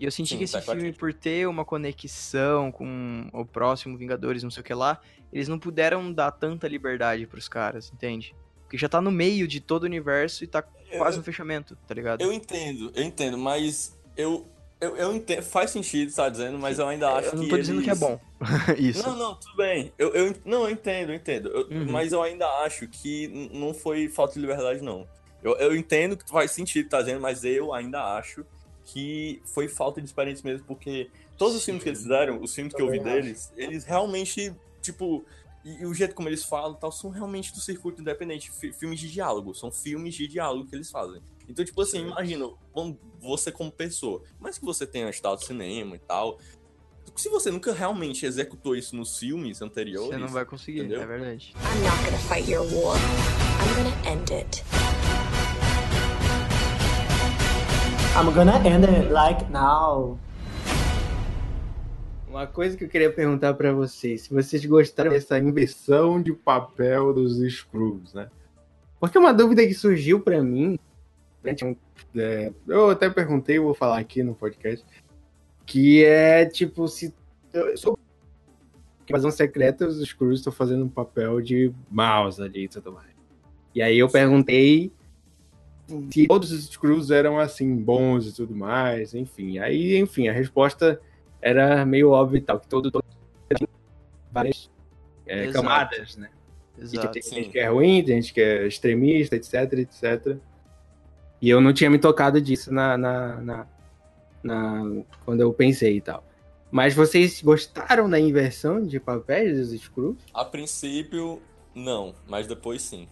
E eu senti Sim, que esse tá filme, por ter uma conexão com o próximo Vingadores, não sei o que lá, eles não puderam dar tanta liberdade pros caras, entende? Porque já tá no meio de todo o universo e tá quase no fechamento, tá ligado? Eu entendo, eu entendo, mas eu, eu, eu entendo, faz sentido, tá dizendo, mas eu ainda acho Eu não que tô dizendo que é eles- bom. Isso. Não, não, tudo bem. Eu, eu, não, eu entendo, eu entendo. Eu- Uhum. Mas eu ainda acho que não foi falta de liberdade, não. Eu, eu entendo que faz sentido, tá dizendo, mas eu ainda acho que foi falta de experiência mesmo, porque todos os filmes que eles fizeram, os filmes que eu vi acho. deles, eles realmente, tipo, e, e o jeito como eles falam e tal, são realmente do circuito independente, fi- filmes de diálogo, são filmes de diálogo que eles fazem. Então, tipo assim, imagina, você como pessoa, mas que você tenha estudado cinema e tal, se você nunca realmente executou isso nos filmes anteriores, Você não vai conseguir, entendeu? é verdade. I'm not gonna fight your war. I'm gonna end it. I'm gonna end it like now. Uma coisa que eu queria perguntar pra vocês, se vocês gostaram dessa inversão de papel dos Skrulls, né? Porque uma dúvida que surgiu pra mim, é, eu até perguntei, vou falar aqui no podcast, que é tipo se sou invasão secreta, os Skrulls estão fazendo um papel de mouse ali e tudo mais. E aí eu perguntei se todos os Skrulls eram assim bons e tudo mais, enfim. Aí, enfim, a resposta era meio óbvio e tal, que todo, todo várias é, camadas, né? E, tipo, Exato. tem sim. gente que é ruim, tem gente que é extremista, etc, etc. E eu não tinha me tocado disso na, na, na, na- quando eu pensei e tal. Mas vocês gostaram da inversão de papéis dos Skrulls? A princípio, não, mas depois sim.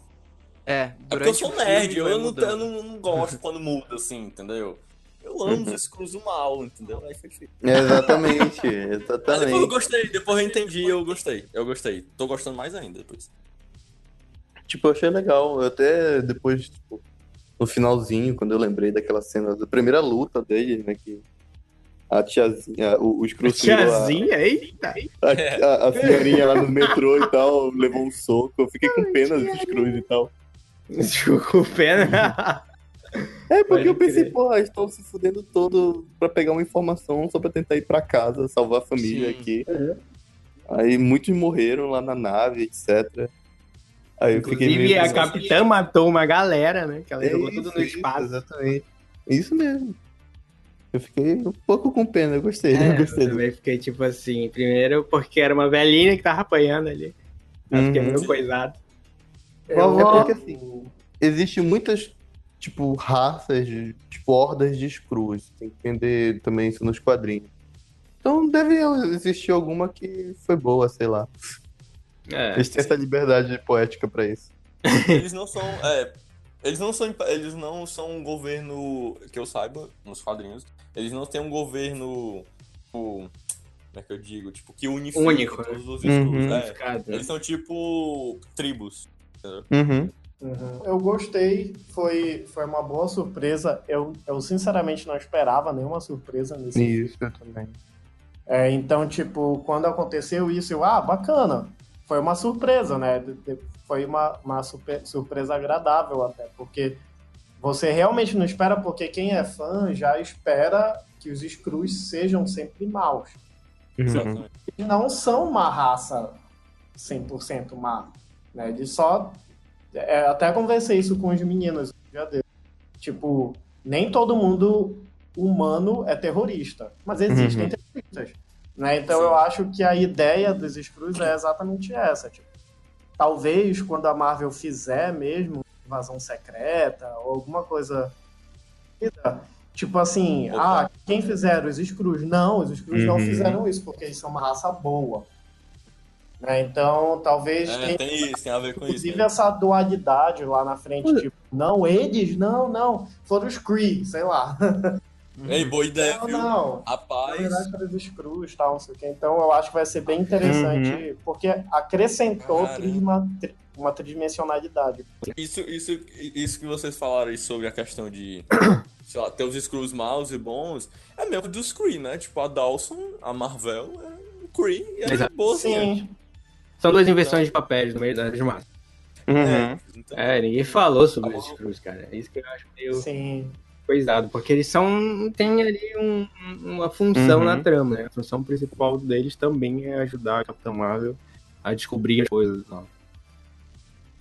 É, É porque eu sou nerd, vai eu não, eu não, não gosto quando muda, assim, entendeu? Eu amo os Skrulls do mal, entendeu? Aí foi difícil. Exatamente, Mas depois eu exatamente. gostei, depois eu entendi, eu gostei. Eu gostei. Tô gostando mais ainda depois. Tipo, eu achei legal. Eu até depois, tipo, no finalzinho, quando eu lembrei daquela cena da primeira luta dele, né? Que a tiazinha, o, o Skrull segurou a- Tiazinha, eita! a, a, a senhorinha lá no metrô e tal, levou um soco. Eu fiquei com pena dos Skrulls e tal. Ficou pena. É, porque Pode eu pensei, crer. pô, estão se fudendo todo pra pegar uma informação só pra tentar ir pra casa, salvar a família Sim. aqui. Uhum. Aí muitos morreram lá na nave, etc. Aí eu fiquei Inclusive, meio a pensando, capitã matou uma galera, né? Que ela É jogou isso, tudo no isso, espaço. Exatamente. Isso mesmo. Eu fiquei um pouco com pena, eu gostei, É, eu eu gostei. do- também fiquei tipo assim, primeiro porque era uma velhinha que tava apanhando ali. Eu fiquei Uhum. meio coisado. É Vovó. porque assim, existe muitas, tipo, raças, de- tipo, hordas de Skrulls. Tem que entender também isso nos quadrinhos. Então deve existir alguma que foi boa, sei lá. É. Eles têm essa liberdade poética pra isso. Eles não são. É, eles não são. Eles não são um governo. Que eu saiba, nos quadrinhos. Eles não têm um governo. Tipo, como é que eu digo? Tipo, que unifica Único, todos os Uhum. É, eles são tipo. tribos. Uhum. Uhum. Eu gostei, foi, foi uma boa surpresa. Eu, eu sinceramente não esperava nenhuma surpresa nisso. Isso, eu também. É, então, tipo, quando aconteceu isso, eu, ah, bacana. Foi uma surpresa, né? De- de- Foi uma, uma super- surpresa agradável até, porque você realmente não espera, porque quem é fã já espera que os Skrulls sejam sempre maus. Uhum. Não são uma raça 100% má, né? Eles só... é, até conversei isso com os meninos dia desse. Tipo, nem todo mundo humano é terrorista, mas existem Uhum. terroristas. Né? Então Sim. eu acho que a ideia dos Skrulls é exatamente essa. Tipo, talvez quando a Marvel fizer mesmo invasão secreta ou alguma coisa. Tipo assim, Opa. ah, quem fizeram os Skrulls? Não, os não Uhum. fizeram isso, porque eles são uma raça boa. Né? Então, talvez É, tenha tem isso, tem a ver com isso. Inclusive né? essa dualidade lá na frente, tipo, não, eles, não, não, foram os Kree, sei lá. Ei, boa ideia, Não, viu? não. Na Rapaz. verdade, foram os Cruz, tal, não sei o quê. Então eu acho que vai ser bem interessante, porque acrescentou uma, tri- uma tridimensionalidade. Isso, isso, isso que vocês falaram aí sobre a questão de, sei lá, ter os Skrulls maus e bons, é mesmo dos Kree, né? Tipo, a Dawson, a Marvel, é o Kree e é Exato. boazinha. São duas inversões de papéis no meio da massa. Uhum. É, então, É, ninguém falou sobre esses cruz, cara. É isso que eu acho meio sim. coisado, porque eles são. tem ali um- uma função Uhum. na trama, né? A função principal deles também é ajudar a Capitã Marvel a descobrir as coisas novas.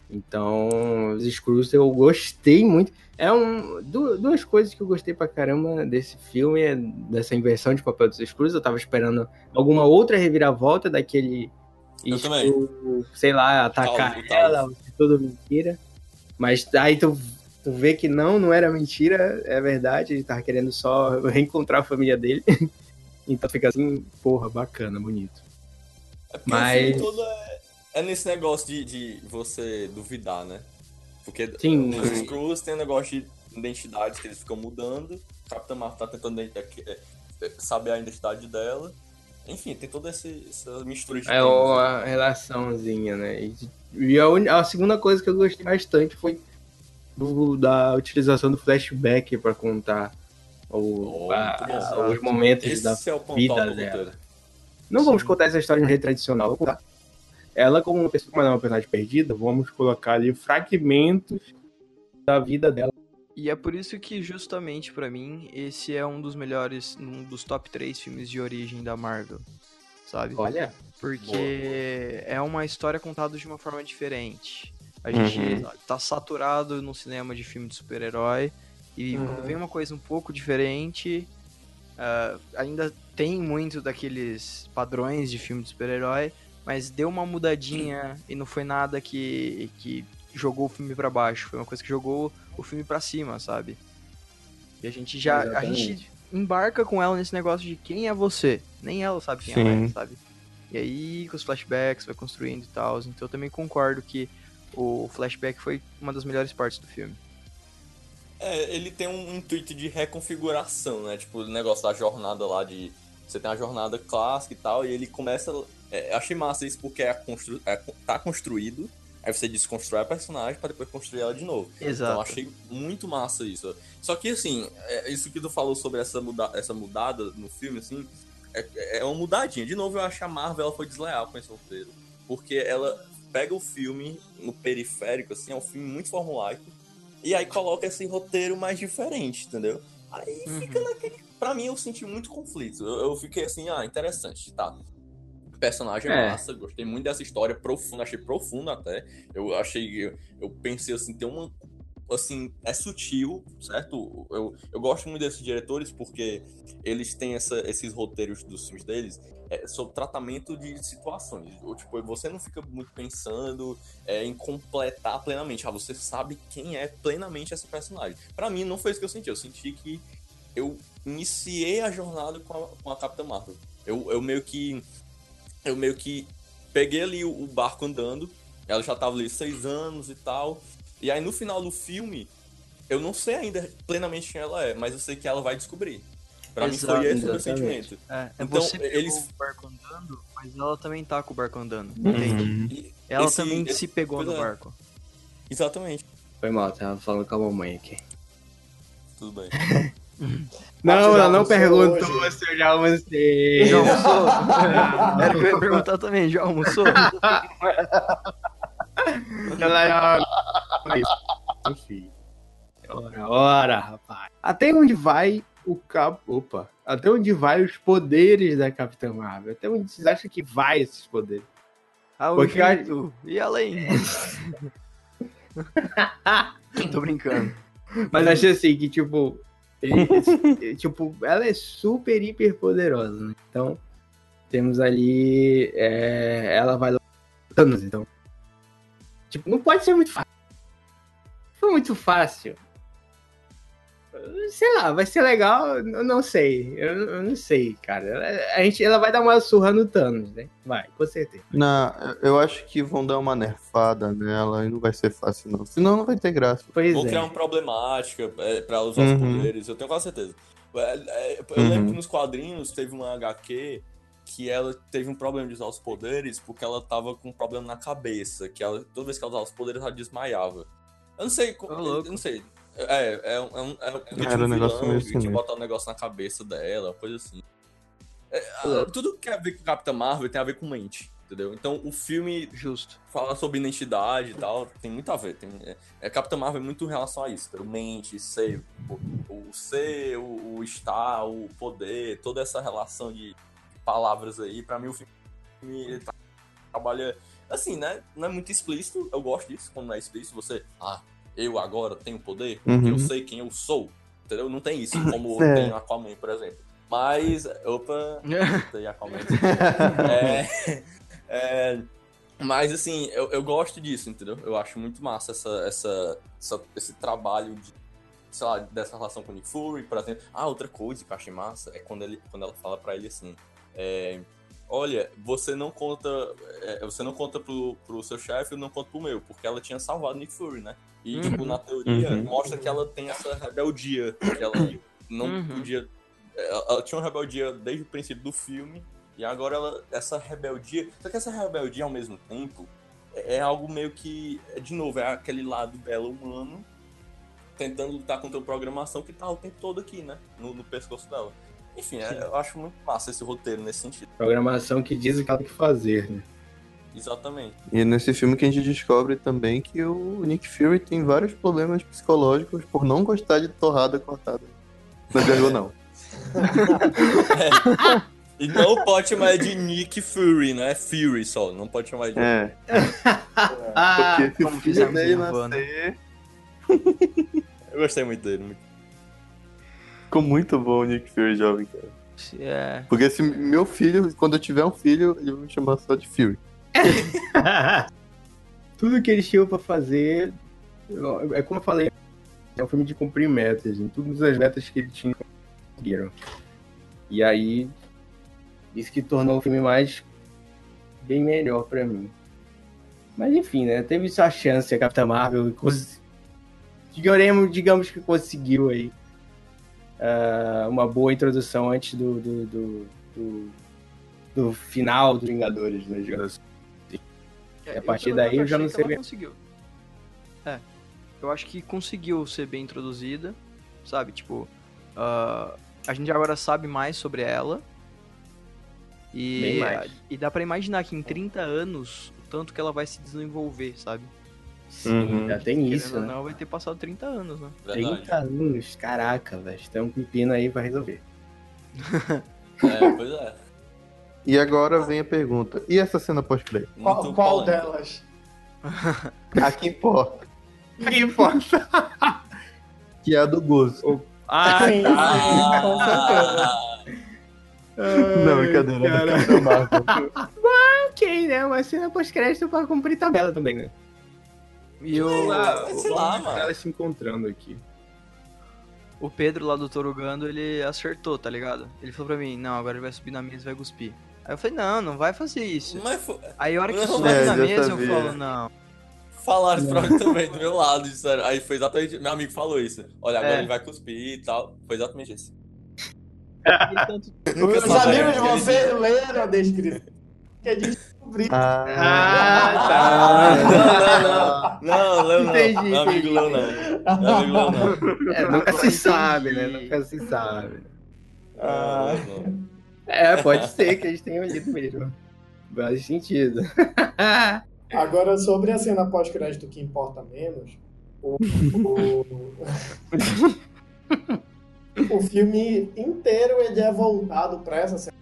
Então, os Skrulls eu gostei muito. É um, du- duas coisas que eu gostei pra caramba desse filme, é dessa inversão de papel dos Skrulls. Eu tava esperando alguma outra reviravolta daquele Eu Skrull, sei lá, atacar ela, tudo mentira. Mas aí tu, tu vê que não, não era mentira, é verdade, ele tava querendo só reencontrar a família dele. então fica assim, porra, bacana, bonito. é porque Mas- todo é, é nesse negócio de, de você duvidar, né? Porque Sim. nos Skrulls tem um negócio de identidades que eles ficam mudando, Capitã Marvel tá tentando é, é, saber a identidade dela. Enfim, tem toda esse- essa mistura de É temas, né? uma relaçãozinha, né? E, e a, uni- a segunda coisa que eu gostei bastante foi do- da utilização do flashback pra contar o, Oh, a- os momentos da Esse é o ponto vida dela. Não vamos contar essa história de um jeito tradicional. Vamos contar ela como uma pessoa, como ela é uma personagem perdida, vamos colocar ali fragmentos da vida dela. E é por isso que, justamente pra mim, esse é um dos melhores, um dos top 3 filmes de origem da Marvel, sabe? Olha, Porque é uma história contada de uma forma diferente. A gente Uhum. tá saturado no cinema de filme de super-herói. E Uhum. quando vem uma coisa um pouco diferente, ah, ainda tem muito daqueles padrões de filme de super-herói, mas deu uma mudadinha e não foi nada que, que jogou o filme pra baixo. Foi uma coisa que jogou o filme pra cima, sabe? E a gente já. A gente embarca com ela nesse negócio de quem é você. Nem ela sabe quem ela é, Sim. sabe? E aí, com os flashbacks, vai construindo e tal. Então eu também concordo que o flashback foi uma das melhores partes do filme. É, ele tem um intuito de reconfiguração, né? Tipo, o negócio da jornada lá de. Você tem a jornada clássica e tal, e ele começa. É, achei massa isso porque é constru... é, tá construído, aí você desconstrói a personagem pra depois construir ela de novo. Exato. Então achei muito massa isso. Só que assim, é, isso que tu falou sobre essa, muda essa mudada no filme, assim, é, é uma mudadinha. De novo, eu acho que a Marvel ela foi desleal com esse roteiro. Porque ela pega o filme no periférico, assim, é um filme muito formulaico, e aí coloca esse roteiro mais diferente, entendeu? Aí fica naquele. Pra mim, eu senti muito conflito. Eu, eu fiquei assim, ah, interessante, tá. Personagem é, massa, gostei muito dessa história, profunda, achei profunda até. Eu achei. Eu, pensei assim, tem uma. Assim, é sutil, certo? Eu, eu gosto muito desses diretores porque eles têm essa, esses roteiros dos filmes deles é, sobre tratamento de situações. Ou, tipo, você não fica muito pensando é, em completar plenamente. Ah, você sabe quem é plenamente essa personagem. Pra mim, não foi isso que eu senti. Eu senti que eu iniciei a jornada com a, com a Capitã Marvel. Eu, eu meio que. Eu meio que peguei ali o, o barco andando. Ela já tava ali seis anos e tal. E aí no final do filme, eu não sei ainda plenamente quem ela é, mas eu sei que ela vai descobrir. Pra Exato, mim foi esse o meu sentimento. É, Então, você pegou eles- o barco andando, mas ela também tá com o barco andando, Uhum. entende? Ela esse- também esse- se pegou no é. barco. Exatamente. Foi mal, tava falando com a mamãe aqui. Tudo bem. Não, ela não perguntou hoje? se eu já almocei. Já almoçou? Era o que eu ia perguntar também, já almoçou? Ela já. Enfim. Ora, ora, rapaz. Até onde vai o cap. Opa. Até onde vai os poderes da Capitã Marvel? Até onde vocês acham que vai esses poderes? Ao Porque e além. Tô brincando. Mas achei assim que, tipo. Ele- tipo, ela é super, hiper poderosa, né? Então, temos ali. é, ela vai lá. Então. Tipo, não pode ser muito fácil. For muito fácil. Sei lá, vai ser legal, eu não sei. Eu, eu não sei, cara. Ela- A gente, ela vai dar uma surra no Thanos, né? Vai, com certeza. Não, eu acho que vão dar uma nerfada nela e não vai ser fácil, não. Senão não vai ter graça. Pois Vou é. criar uma problemática é, pra usar os Uhum. poderes, eu tenho quase certeza. É, é, Eu Uhum. lembro que nos quadrinhos teve uma HQ que ela teve um problema de usar os poderes porque ela tava com um problema na cabeça, que ela, toda vez que ela usava os poderes ela desmaiava. Eu não sei, eu louco. não sei. É, é, um- é, um- é, um- Era um negócio vilão meio que tinha assim, né? botado um negócio na cabeça dela, coisa assim. É, a- tudo que tem a ver com Capitã Marvel tem a ver com mente, entendeu? Então o filme Justo. fala sobre identidade e tal, tem muito a ver. Tem, é, é, Capitã Marvel é muito em relação a isso, entendeu? mente, ser, o, o ser, o, o estar, o poder, toda essa relação de palavras aí. Pra mim, o filme ele tra- trabalha assim, né? Não é muito explícito, eu gosto disso, quando não é explícito, você, ah, eu agora tenho poder, porque eu Uhum. sei quem eu sou, entendeu? Não tem isso, como É. tem Aquaman, por exemplo. Mas, opa, tem Aquaman. é, é, mas assim, eu, eu gosto disso, entendeu? Eu acho muito massa essa, essa, essa- esse trabalho de, sei lá, dessa relação com o Nick Fury, por exemplo. Ah, outra coisa que eu achei massa é quando, ele, quando ela fala pra ele assim, é, olha, você não conta, é, você não conta pro, pro seu chefe, eu não conto pro meu, porque ela tinha salvado Nick Fury, né? E, Uhum. tipo, na teoria, Uhum. mostra que ela tem essa rebeldia, que ela não Uhum. podia... Ela, ela tinha uma rebeldia desde o princípio do filme, e agora ela, essa rebeldia. Só que essa rebeldia ao mesmo tempo é, é algo meio que. é, De novo, é aquele lado dela humano tentando lutar contra a programação que tá o tempo todo aqui, né? No, no pescoço dela. Enfim, é- eu acho muito massa esse roteiro nesse sentido. Programação que diz o que ela tem que fazer, né? Exatamente. E é nesse filme que a gente descobre também que o Nick Fury tem vários problemas psicológicos por não gostar de torrada cortada. Não é diagonal. E não pode chamar de Nick Fury, né? É Fury só. Não pode chamar de. É, Ah, porque se como o filho fizemos dele em Havana. nascer... Eu gostei muito dele. muito. Ficou muito bom o Nick Fury jovem, cara. É. Porque se meu filho, quando eu tiver um filho, ele vai me chamar só de Fury. Tudo que eles tinham pra fazer. É como eu falei, é um filme de cumprir metas. Em todas as metas que ele tinha conseguiram. E aí. Isso que tornou o filme mais. bem melhor pra mim. Mas enfim, né? Teve sua chance a Capitã Marvel. cons- Digamos, digamos que conseguiu aí. Ah, uma boa introdução antes do, do, do, do, do final dos Vingadores, né? Digamos assim. É, a partir eu- daí eu já não sei bem. conseguiu. É. Eu acho que conseguiu ser bem introduzida, sabe? Tipo, ah, a gente agora sabe mais sobre ela. E, mais. e dá pra imaginar que em 30 anos, o tanto que ela vai se desenvolver, sabe? Sim, Uhum. já tem isso, Querendo né? não, vai ter passado 30 anos, né? Verdade. 30 anos, caraca, velho. Tem um pepino aí pra resolver. É, pois é. E agora vem a pergunta. E essa cena pós-crédito? Qual, qual delas? A que importa? Que importa? Que é a do gozo. Ah, Sim, com certeza. Não, brincadeira. cara. é ok, né? Uma cena pós-crédito pra cumprir tabela também, né? E o. Ah, sei lá, mano. Elas se encontrando aqui. o Pedro lá do Torugando, ele acertou, tá ligado? Ele falou pra mim, não, agora ele vai subir na mesa e vai cuspir. Aí eu falei, não, não vai fazer isso. Mas fo- Aí a hora que Não, sobe é, na mesa, sabia. eu falo, não. falaram pra mim também, do meu lado. Disseram. Aí foi exatamente. Meu amigo falou isso. Olha, agora É. ele vai cuspir e tal. Foi exatamente isso. Os amigos de vocês leram a descrição. Que é descobrir. Ah, Ah, tá. Não, não, não. Não, Leu não. Entendi, não. Amigo Leu não. É, nunca se sabe, né? Nunca se sabe. Ah, não. É, pode ser que eles tenham lido mesmo. Faz sentido. Agora, sobre a cena pós-crédito que importa menos, o, o, o filme inteiro ele é voltado pra essa cena.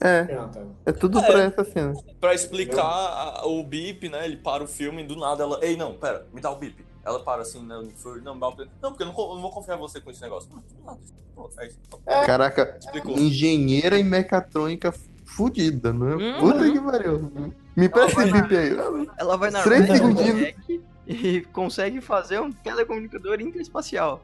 É, Canta. é tudo É. pra essa cena. Pra explicar a- o bip, né? Ele para o filme e do nada ela. Ei, não, pera, me dá o bip. Ela para assim, né? Não, me dá o bip. Não, porque eu não, não vou confiar em você com esse negócio. Não, do nada. Pronto, é. Caraca, Explicou. engenheira em mecatrônica fudida, né? Uhum. Puta que pariu. Me presta esse bip aí. Ela vai na Três segundinhos. E consegue fazer um telecomunicador interespacial.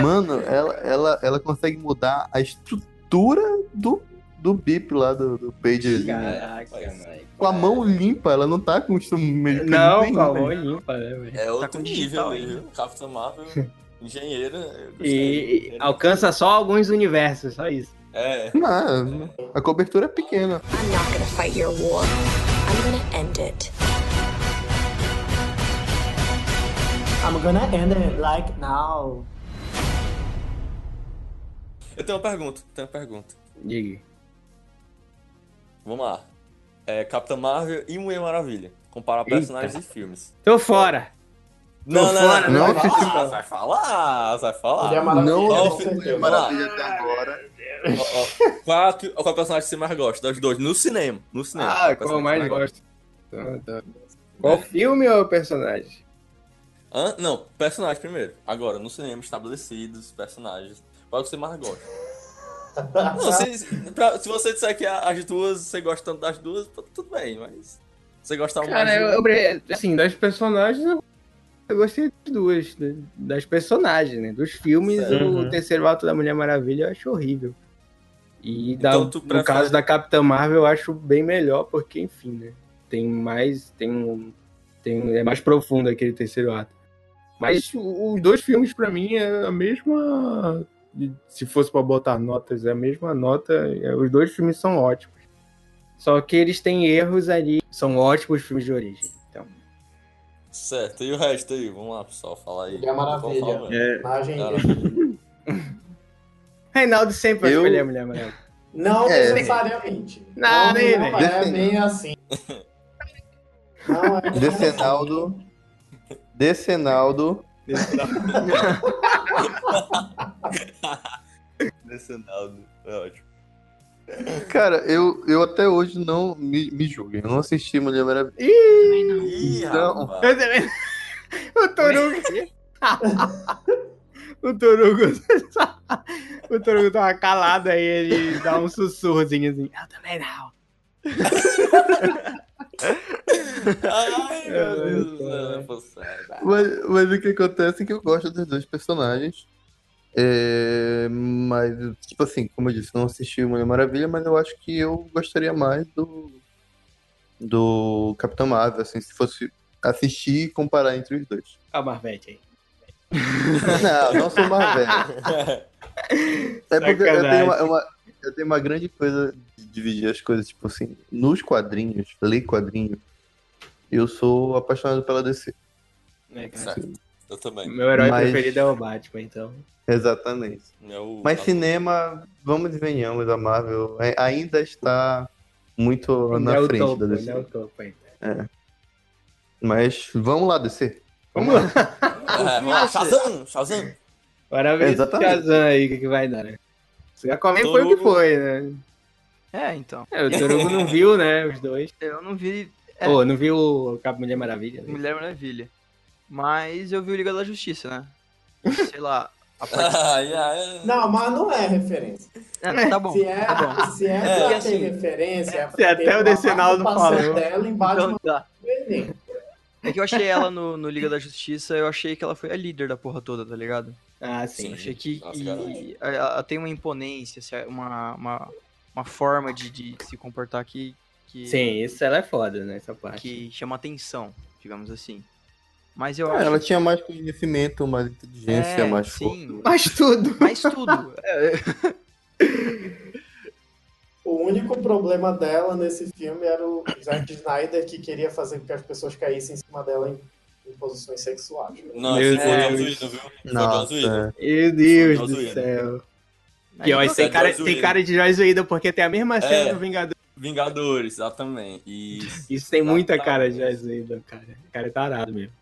Mano, ela, ela, ela consegue mudar a estrutura do, do bip lá do, do page. Caraca. Com a mão limpa, ela não tá com instrumento. Não, nenhum, com a né? mão limpa, né, velho? É outro com nível ainda. viu? Capitã Marvel, engenheira. gostei. E alcança só alguns universos, só isso. É. Não, a cobertura é pequena. I'm not gonna fight your war. I'm gonna end it. I'm gonna end it like now. Eu tenho uma pergunta, tenho uma pergunta. Diga. Vamos lá. É Capitã Marvel e Mulher Maravilha. Comparar Eita. personagens e filmes. Tô fora. Não, não, fora, não, não vai assisti, falar, vai falar, vai falar. Ele é maravilhoso, Não certeza. Mulher Maravilha até agora. Ó, ó, Qual, é que- qual é o personagem que você mais gosta? Das dois, no cinema. No cinema. Ah, o qual eu personagem mais você gosto? Tá, tá. Qual filme ou personagem? Hã? Não, personagem primeiro. Agora, no cinema, estabelecidos, personagens. Qual é que você mais gosta? Não, se, pra- se você disser que as duas, você gosta tanto das duas, tu- tudo bem, mas. Você gostava mais Cara, de eu, eu assim, das personagens, eu, eu gostei das duas. né? Das personagens, né? Dos filmes, o terceiro ato da Mulher Maravilha eu acho horrível. E da- Então no prefere- caso da Capitã Marvel, eu acho bem melhor, porque, enfim, né? Tem mais. Tem um. Tem, é mais profundo aquele terceiro ato. Mas os dois filmes, pra mim, é a mesma. Se fosse pra botar notas, é a mesma nota. é, Os dois filmes são ótimos. Só que eles têm erros ali. São ótimos filmes de origem. Então, Certo, e o resto aí? Vamos lá, pessoal, fala aí. Mulher Maravilha. Falar, É. Cara. Reinaldo sempre vai Eu- escolher a Mulher Maravilha. Não É. necessariamente. Não, não, nem- não nem. é bem assim. Não é bem Decenaldo. Decenaldo. Decenaldo, é ótimo. Cara, eu, eu até hoje não me, me julguem. Eu não assisti Mulher Maravilha. Ih, Não. rapaz. Eu também- O Torugo. o Torugo. o Torugo tava calado aí, ele dá um sussurrozinho assim. Eu também não. Ai, meu Deus do céu, não foi sério. Mas, mas o que acontece é que eu gosto dos dois personagens. É, mas, tipo assim, como eu disse, não assisti Mulher Maravilha, mas eu acho que eu gostaria mais do, do Capitão Marvel, assim, se fosse assistir e comparar entre os dois. Olha o Marvete aí. Não, não sou mais velho. É porque eu tenho uma, uma- eu tenho uma grande coisa de dividir as coisas, tipo assim, nos quadrinhos, ler quadrinhos, eu sou apaixonado pela DC. É, cara. Certo, eu também. Meu herói Mas- preferido é o Batman, então. Exatamente. É o- Mas cinema, vamos e venhamos, a Marvel é- ainda está muito Ainda na é o frente topo, da ainda é o DC. topo ainda. Mas vamos lá, DC. Vamos lá. É, vamos lá, Shazam, Shazam. Bora ver esse. Shazam aí, o que, que vai dar, né? O Aquaman foi o que foi, né? É, então. É, o Torugo não viu, né, os dois. Eu não vi É. Pô, não viu o Cabo Mulher Maravilha? né? Mulher Maravilha. Mas eu vi o Liga da Justiça, né? Sei lá. A parte... Ai, Não, mas não é referência. É, tá bom, se é, tá bom. se é, É, pra e ter assim, referência, é se pra até o Decenaldo participação falou. dela em Batman Então tá. É que eu achei ela no, no Liga da Justiça, eu achei que ela foi a líder da porra toda, tá ligado? Ah, Eu sim. achei que, Nossa, caralho. ela ela tem uma imponência, cer- uma, uma, uma forma de, de se comportar que, que, Sim, isso ela é foda nessa parte. que chama atenção, digamos assim. Mas eu Ah, acho ela tinha mais conhecimento, mais inteligência, É, mais sim. força. Faz tudo. mais tudo. É, O único problema dela nesse filme era o Zack Snyder que queria fazer com que as pessoas caíssem em cima dela em, em posições sexuais. Não, Meu esse foi o Deus. Viu? Nossa, é. Meu Deus do céu. Aí Que, ó, tem, cara, tem cara de Whedon, porque tem a mesma cena É. do Vingador. Vingadores, exatamente. E Isso tem muita cara de Whedon, cara. O cara é tarado mesmo.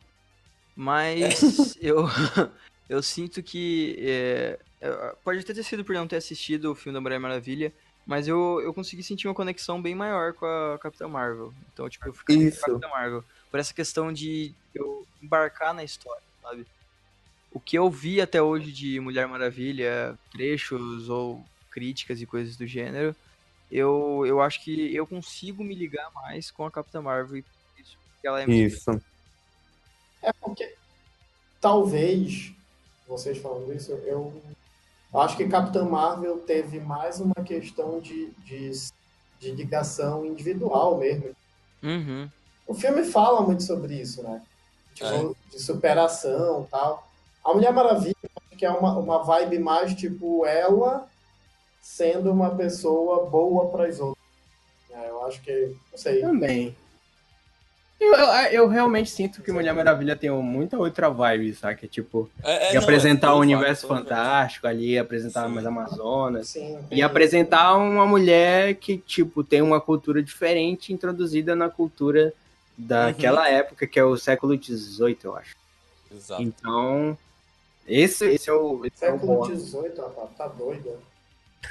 Mas eu, eu sinto que. é, é, pode até ter sido por não ter assistido o filme da Mulher Maravilha, mas eu, eu consegui sentir uma conexão bem maior com a Capitã Marvel. Então, tipo, eu ficaria com a Capitã Marvel. Por essa questão de eu embarcar na história, sabe? O que eu vi até hoje de Mulher Maravilha, trechos ou críticas e coisas do gênero, eu, eu acho que eu consigo me ligar mais com a Capitã Marvel e isso que ela é Isso. É porque talvez, vocês falando isso, eu acho que Capitã Marvel teve mais uma questão de, de, de ligação individual mesmo. Uhum. O filme fala muito sobre isso, né? Tipo, de superação e tal. A Mulher Maravilha, acho que é uma, uma vibe mais tipo ela sendo uma pessoa boa para as outras. É, eu acho que, não sei. Também. Eu, eu, eu realmente sinto que Mulher Maravilha tem muita outra vibe, saca? Tipo, É, é, de não, apresentar é, o foi universo fantástico ali, apresentar Sim. mais Amazonas. Assim, E apresentar uma mulher que, tipo, tem uma cultura diferente introduzida na cultura daquela época, que é o século XVIII, eu acho. Exato. Então, esse, esse é o, esse é Século. XVIII, rapaz, tá doido.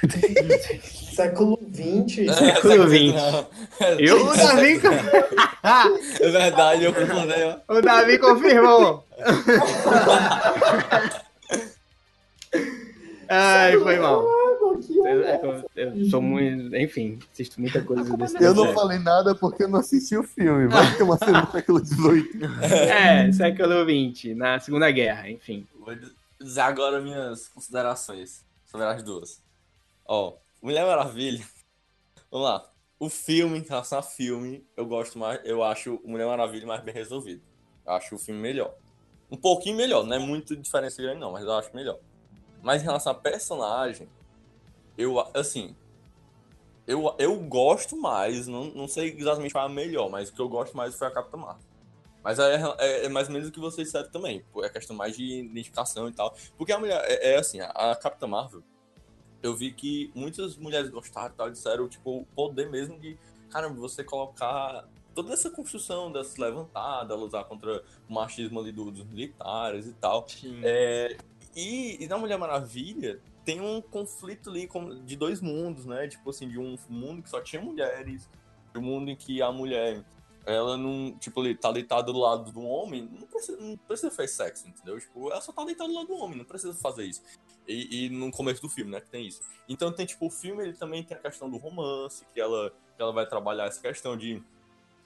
Século XX. Século XX. Eu, o Davi, É verdade, eu confundei, ó. o Davi confirmou. Ai, foi mal. Eu, eu- eu sou muito. Enfim, assisto muita coisa desse Eu não falei nada porque eu não assisti o filme, mas tem uma cena do século XVIII. É, século XX, na Segunda Guerra, enfim. Vou dizer agora minhas considerações sobre as duas. Ó, Mulher Maravilha. Vamos lá. O filme, em relação a filme, eu gosto mais. Eu acho Mulher Maravilha mais bem resolvido. Eu acho o filme melhor. Um pouquinho melhor, não é muito diferença grande, não, mas eu acho melhor. Mas em relação a personagem, eu, assim. Eu, eu gosto mais, não, não sei exatamente qual é a melhor, mas o que eu gosto mais foi a Capitã Marvel. Mas é, é- é mais ou menos o que vocês disseram também. É questão mais de identificação e tal. Porque a mulher, é, é assim, a, a Capitã Marvel, eu vi que muitas mulheres gostaram e tal, disseram, tipo, o poder mesmo de, caramba, você colocar toda essa construção levantar, dela lutar contra o machismo ali do- dos militares e tal. É, e, e na Mulher Maravilha tem um conflito ali de dois mundos, né? Tipo assim, de um mundo que só tinha mulheres, de um mundo em que a mulher, ela não, tipo, ali, tá deitada do lado do homem, não precisa, não precisa fazer sexo, entendeu? Tipo, ela só tá deitada do lado do homem, não precisa fazer isso. E, e no começo do filme, né, que tem isso. Então tem, tipo, o filme, ele também tem a questão do romance, que ela, que ela vai trabalhar essa questão de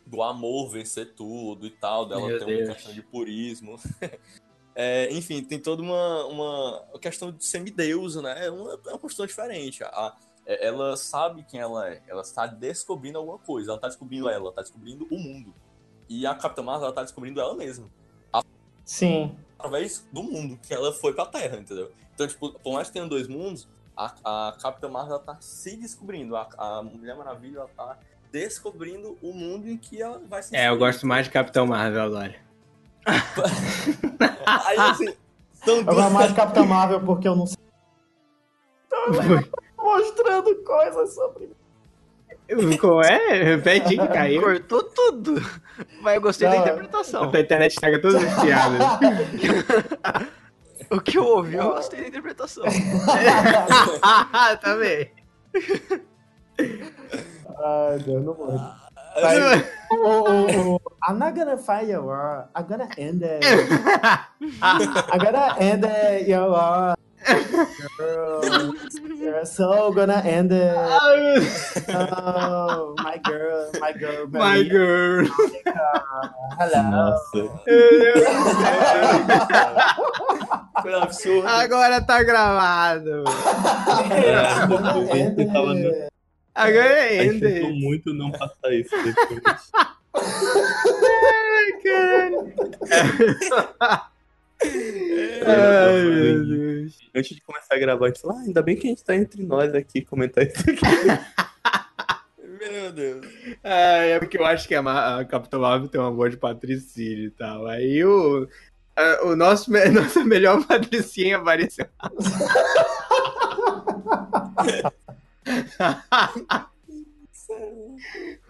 do amor vencer tudo e tal, dela Meu ter Deus. uma questão de purismo. É, enfim, tem toda uma, uma questão de semideusa, né? É uma, é uma questão diferente. A- é- ela sabe quem ela é. Ela está descobrindo alguma coisa. Ela está descobrindo ela, ela está descobrindo o mundo. E a Capitã Marvel, ela está descobrindo ela mesma. Sim. Através do mundo, que ela foi pra Terra, entendeu? Então, tipo, por mais que tenha dois mundos, a, a Capitã Marvel, tá se descobrindo. A, a Mulher Maravilha, ela tá descobrindo o mundo em que ela vai se É, eu gosto mais de Capitão Marvel agora. Aí, assim, são Eu gosto mais de Capitã Marvel porque eu não sei. Mostrando coisas sobre. Como é? Repete que caiu. Cortou tudo. Mas eu gostei da Não. interpretação. A internet estraga todas as piadas. O que eu ouvi, eu gostei da interpretação. Também. Ai, Deus, não vou. Aí, O, o, o, I'm not gonna fight your war. I'm gonna end it. I'm gonna end it, your war. Girl, you're so gonna end it. Oh, my girl, My girl, My girl. Hello. Nossa. Foi um absurdo. Agora tá gravado. É, tava no- Agora é Ender. muito não passar isso depois. Ai, caralho. Ai, meu Deus. Antes de começar a gravar, a gente falou, ah, ainda bem que a gente tá entre nós aqui, comentar isso aqui. Meu Deus. Ah, é porque eu acho que a, Ma- a Capitão Marvel tem uma voz de patricínio e tal. Aí o, a- o nosso, me- nossa melhor patricinha apareceu.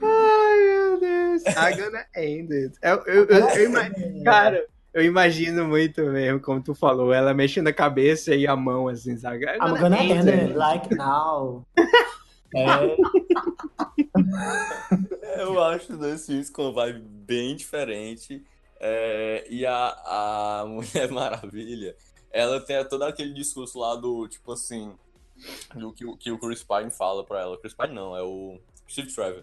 Ai, meu Deus. I'm gonna end it. Eu, eu, eu, eu ima- cara, eu imagino muito mesmo, como tu falou, ela mexendo a cabeça e a mão, assim, sabe? I'm gonna end it like now. É, Eu acho dois filmes com vibe bem diferente. É, e a, a Mulher Maravilha, ela tem todo aquele discurso lá do, tipo assim, do que, o- que o Chris Pine fala pra ela. Chris Pine não, é o Steve Trevor.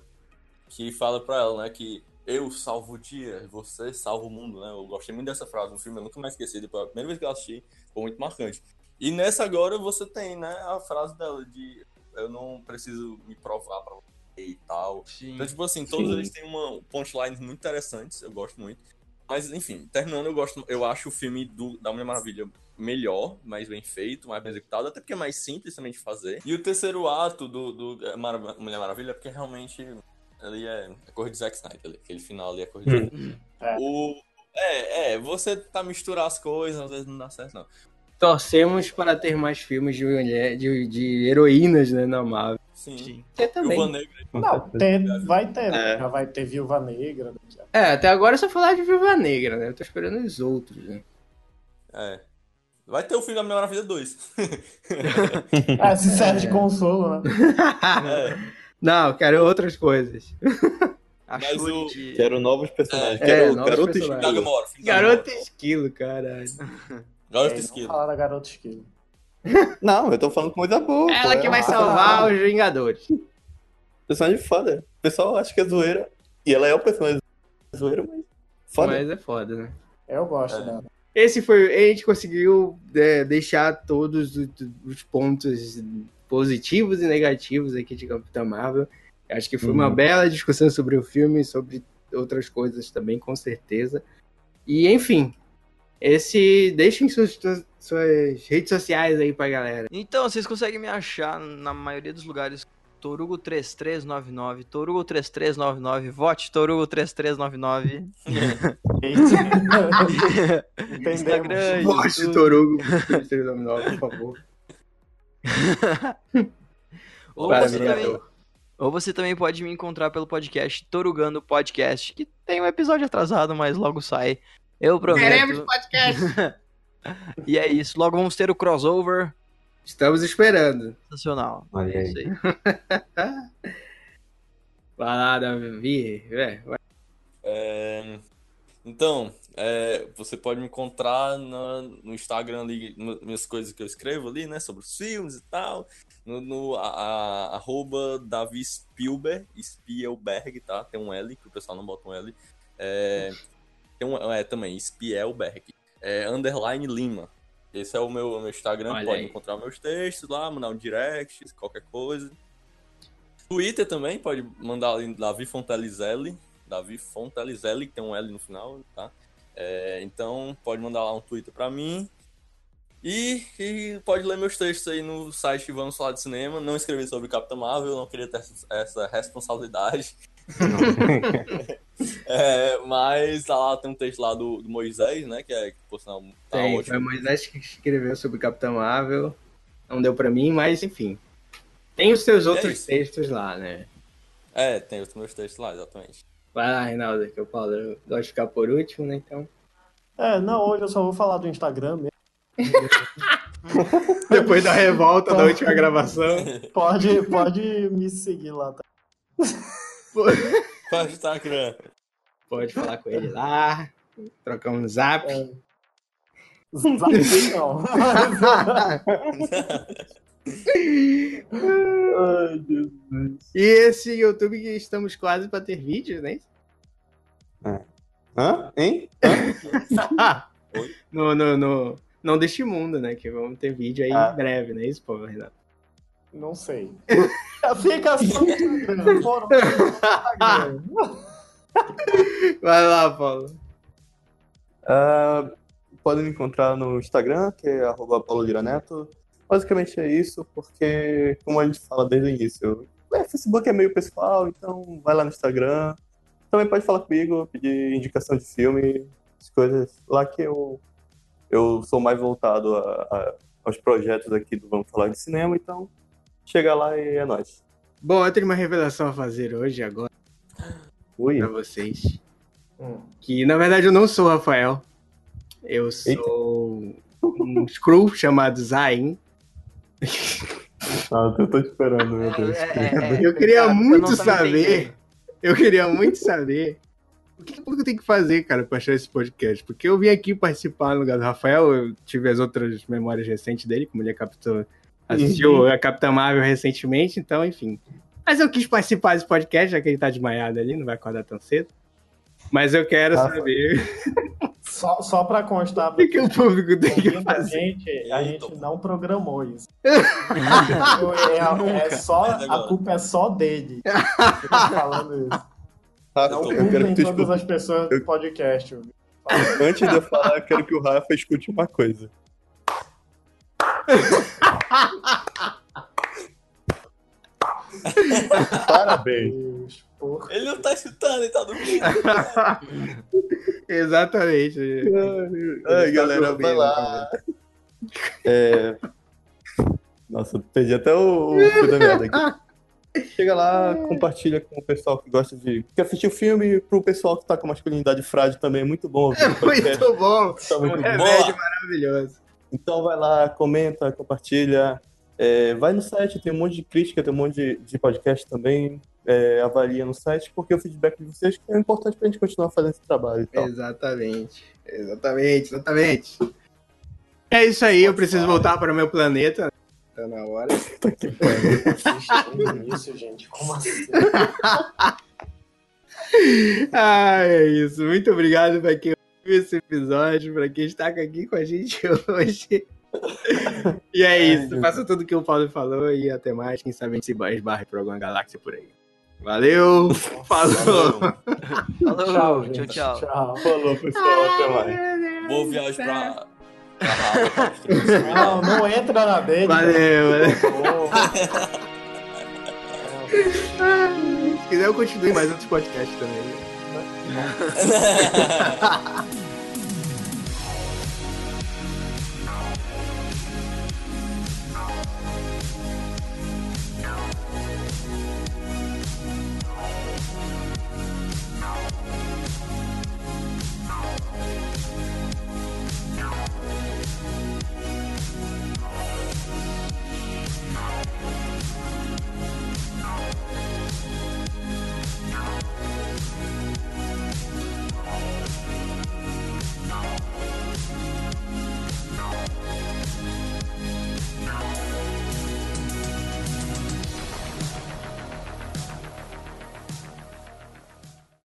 Que fala pra ela, né, que eu salvo o dia, você salva o mundo, né? Eu gostei muito dessa frase no filme, eu nunca mais esqueci. Depois, a primeira vez que eu assisti, foi muito marcante. E nessa agora você tem, né, a frase dela de eu não preciso me provar pra você e tal. Sim. Então, tipo assim, todos Sim. eles têm uma punchlines muito interessantes, eu gosto muito. Mas, enfim, terminando, eu gosto, eu acho o filme do, da Mulher Maravilha melhor, mais bem feito, mais bem executado, até porque é mais simples também de fazer. E o terceiro ato do, do Mara- Mulher Maravilha é porque realmente ali é, é coisa de Zack Snyder, ali, aquele final ali é coisa de Zack Snyder. É. O, é, é, você tá misturar as coisas, às vezes não dá certo, não. Torcemos para ter mais filmes de, mulher, de, de heroínas, né, na Marvel. Sim. Sim. Você Viúva também. Negra, Não, tem, vai ter, É. já vai ter Viúva Negra. a- É, até agora é só falar de Viúva Negra, né? Eu tô esperando os outros, né? é. Vai ter o filme da Mulher Maravilha 2. Ah, se serve de consolo, né? é. Não, quero outras coisas. Mas o- de... Quero novos personagens. É, Quero novos garoto personagens. esquilo. Garoto esquilo, caralho. Garoto É, Esquilo. Falar da Garota Esquilo. Não, eu tô falando coisa boa. Ela pô, que vai salvar os Vingadores. Personagem foda. O pessoal acha que é zoeira. E ela é o personagem zoeira, mas. Foda. Mas é foda, né? Eu gosto É. dela. Esse foi. A gente conseguiu é, deixar todos os, os pontos positivos e negativos aqui de Capitã Marvel. Acho que foi uma Uhum. bela discussão sobre o filme, sobre outras coisas também, com certeza. E, enfim, esse. Deixem suas, suas redes sociais aí pra galera. Então, vocês conseguem me achar na maioria dos lugares. Torugo3399, Torugo3399, vote Torugo3399. Entendemos. Instagram, Vote YouTube. Torugo 399, por favor. Ou Para, você, Vingador. também, ou você também pode me encontrar pelo podcast Torugando Podcast, que tem um episódio atrasado, mas logo sai. Eu prometo. Queremos podcast! E é isso. Logo vamos ter o crossover. Estamos esperando. Sensacional. Olha aí. Isso aí. Vai lá, Davi. É, vai. É, Então, é, você pode me encontrar na- no Instagram ali, no- minhas coisas que eu escrevo ali, né? Sobre os filmes e tal. No, no a, a- arroba Davi Spielberg, Spielberg, tá? Tem um L, que o pessoal não bota um L. É, tem um, é também, Spielberg. É, underline Lima. Esse é o meu, meu Instagram, Olha pode aí. encontrar meus textos lá, mandar um direct, qualquer coisa. Twitter também, pode mandar ali Davi Fontelizelli, Davi Fontelizelli, que tem um L no final, tá? É, então, pode mandar lá um Twitter pra mim. E, e pode ler meus textos aí no site Vamos Falar de Cinema. Não escrevi sobre Capitã Marvel, não queria ter essa, essa responsabilidade. É, mas tá lá tem um texto lá do, do Moisés, né? Que é, que, por sinal, tá Tem, foi ótimo. Moisés que escreveu sobre Capitão Marvel. Não deu pra mim, mas enfim. Tem os seus é outros isso. textos lá, né? É, tem os meus textos lá, exatamente. Vai lá, Reinaldo, que eu falo. Eu gosto de ficar por último, né? Então. É, não, hoje eu só vou falar do Instagram mesmo. Depois da revolta da última gravação. Pode, pode me seguir lá, tá? O Instagram? Pode falar com ele lá. Trocar um zap. É. Zap, não. Ai, Jesus. E esse YouTube que estamos quase pra ter vídeo, né? Hã? Hein? Oi? no, no, no, não deste mundo, né? Que vamos ter vídeo aí Ah. em breve, né? Isso, pô, Renato. Não sei. Fica só no. Vai lá, Paulo. Ah, podem me encontrar no Instagram, que é arroba Paulo Lira Neto. Basicamente é isso, porque, como a gente fala desde o início, é, Facebook é meio pessoal, então vai lá no Instagram. Também pode falar comigo, pedir indicação de filme, as coisas lá que eu, eu sou mais voltado a- a- aos projetos aqui do Vamos Falar de Cinema, então chega lá e é nóis. Bom, eu tenho uma revelação a fazer hoje, agora, Ui, pra vocês. Hum. Que, na verdade, eu não sou o Rafael. Eu sou um Screw chamado Zain. Ah, eu tô esperando, meu Deus. Eu queria Cara, muito tá me saber. Eu queria muito saber. O que, que eu tenho que fazer, cara, pra achar esse podcast? Porque eu vim aqui participar no lugar do Rafael, eu tive as outras memórias recentes dele, como ele é capitão, assistiu a Capitã Marvel recentemente, então, enfim. Mas eu quis participar desse podcast, já que ele tá desmaiado ali, não vai acordar tão cedo. Mas eu quero Rafa. saber Só, só pra constar, o que, que o público tem que ouvindo a fazer. gente, a gente não programou isso. é, é só, a culpa é só dele. que tá falando isso. Rafa, Não eu quero culpem que tu todas as pessoas do podcast. viu? Antes de eu falar, eu quero que o Rafa escute uma coisa. Parabéns. Porra. Ele não tá escutando, ele tá dormindo. Exatamente. Ai, Tá galera, vai lá. É... Nossa, perdi até o, fio da meada aqui. Chega lá, compartilha com o pessoal que gosta de. que assistir o filme, pro pessoal que tá com masculinidade frágil também, é muito bom. podcast, Muito bom. tá muito Um bom. remédio maravilhoso. Então vai lá, comenta, compartilha. É, vai no site, tem um monte de crítica, tem um monte de, de podcast também. É, avalia no site, porque o feedback de vocês é importante pra gente continuar fazendo esse trabalho e tal. Exatamente. Exatamente, exatamente. É isso aí, eu preciso voltar para o meu planeta. Tá na hora. Assistindo isso, gente. Como assim? Ah, é isso. Muito obrigado para quem ouviu esse episódio, para quem está aqui com a gente hoje. E é isso. Faça tudo que o Paulo falou e até mais. Quem sabe a gente se esbarre por alguma galáxia por aí. Valeu! Falou! Falou, gente. tchau, tchau. Tchau. Falou, pessoal, até mais. Boa viagem pra. pra Rafa, pra Não, não entra na dele. Valeu! valeu. Pô. Se quiser, eu continuo mais outros podcasts também.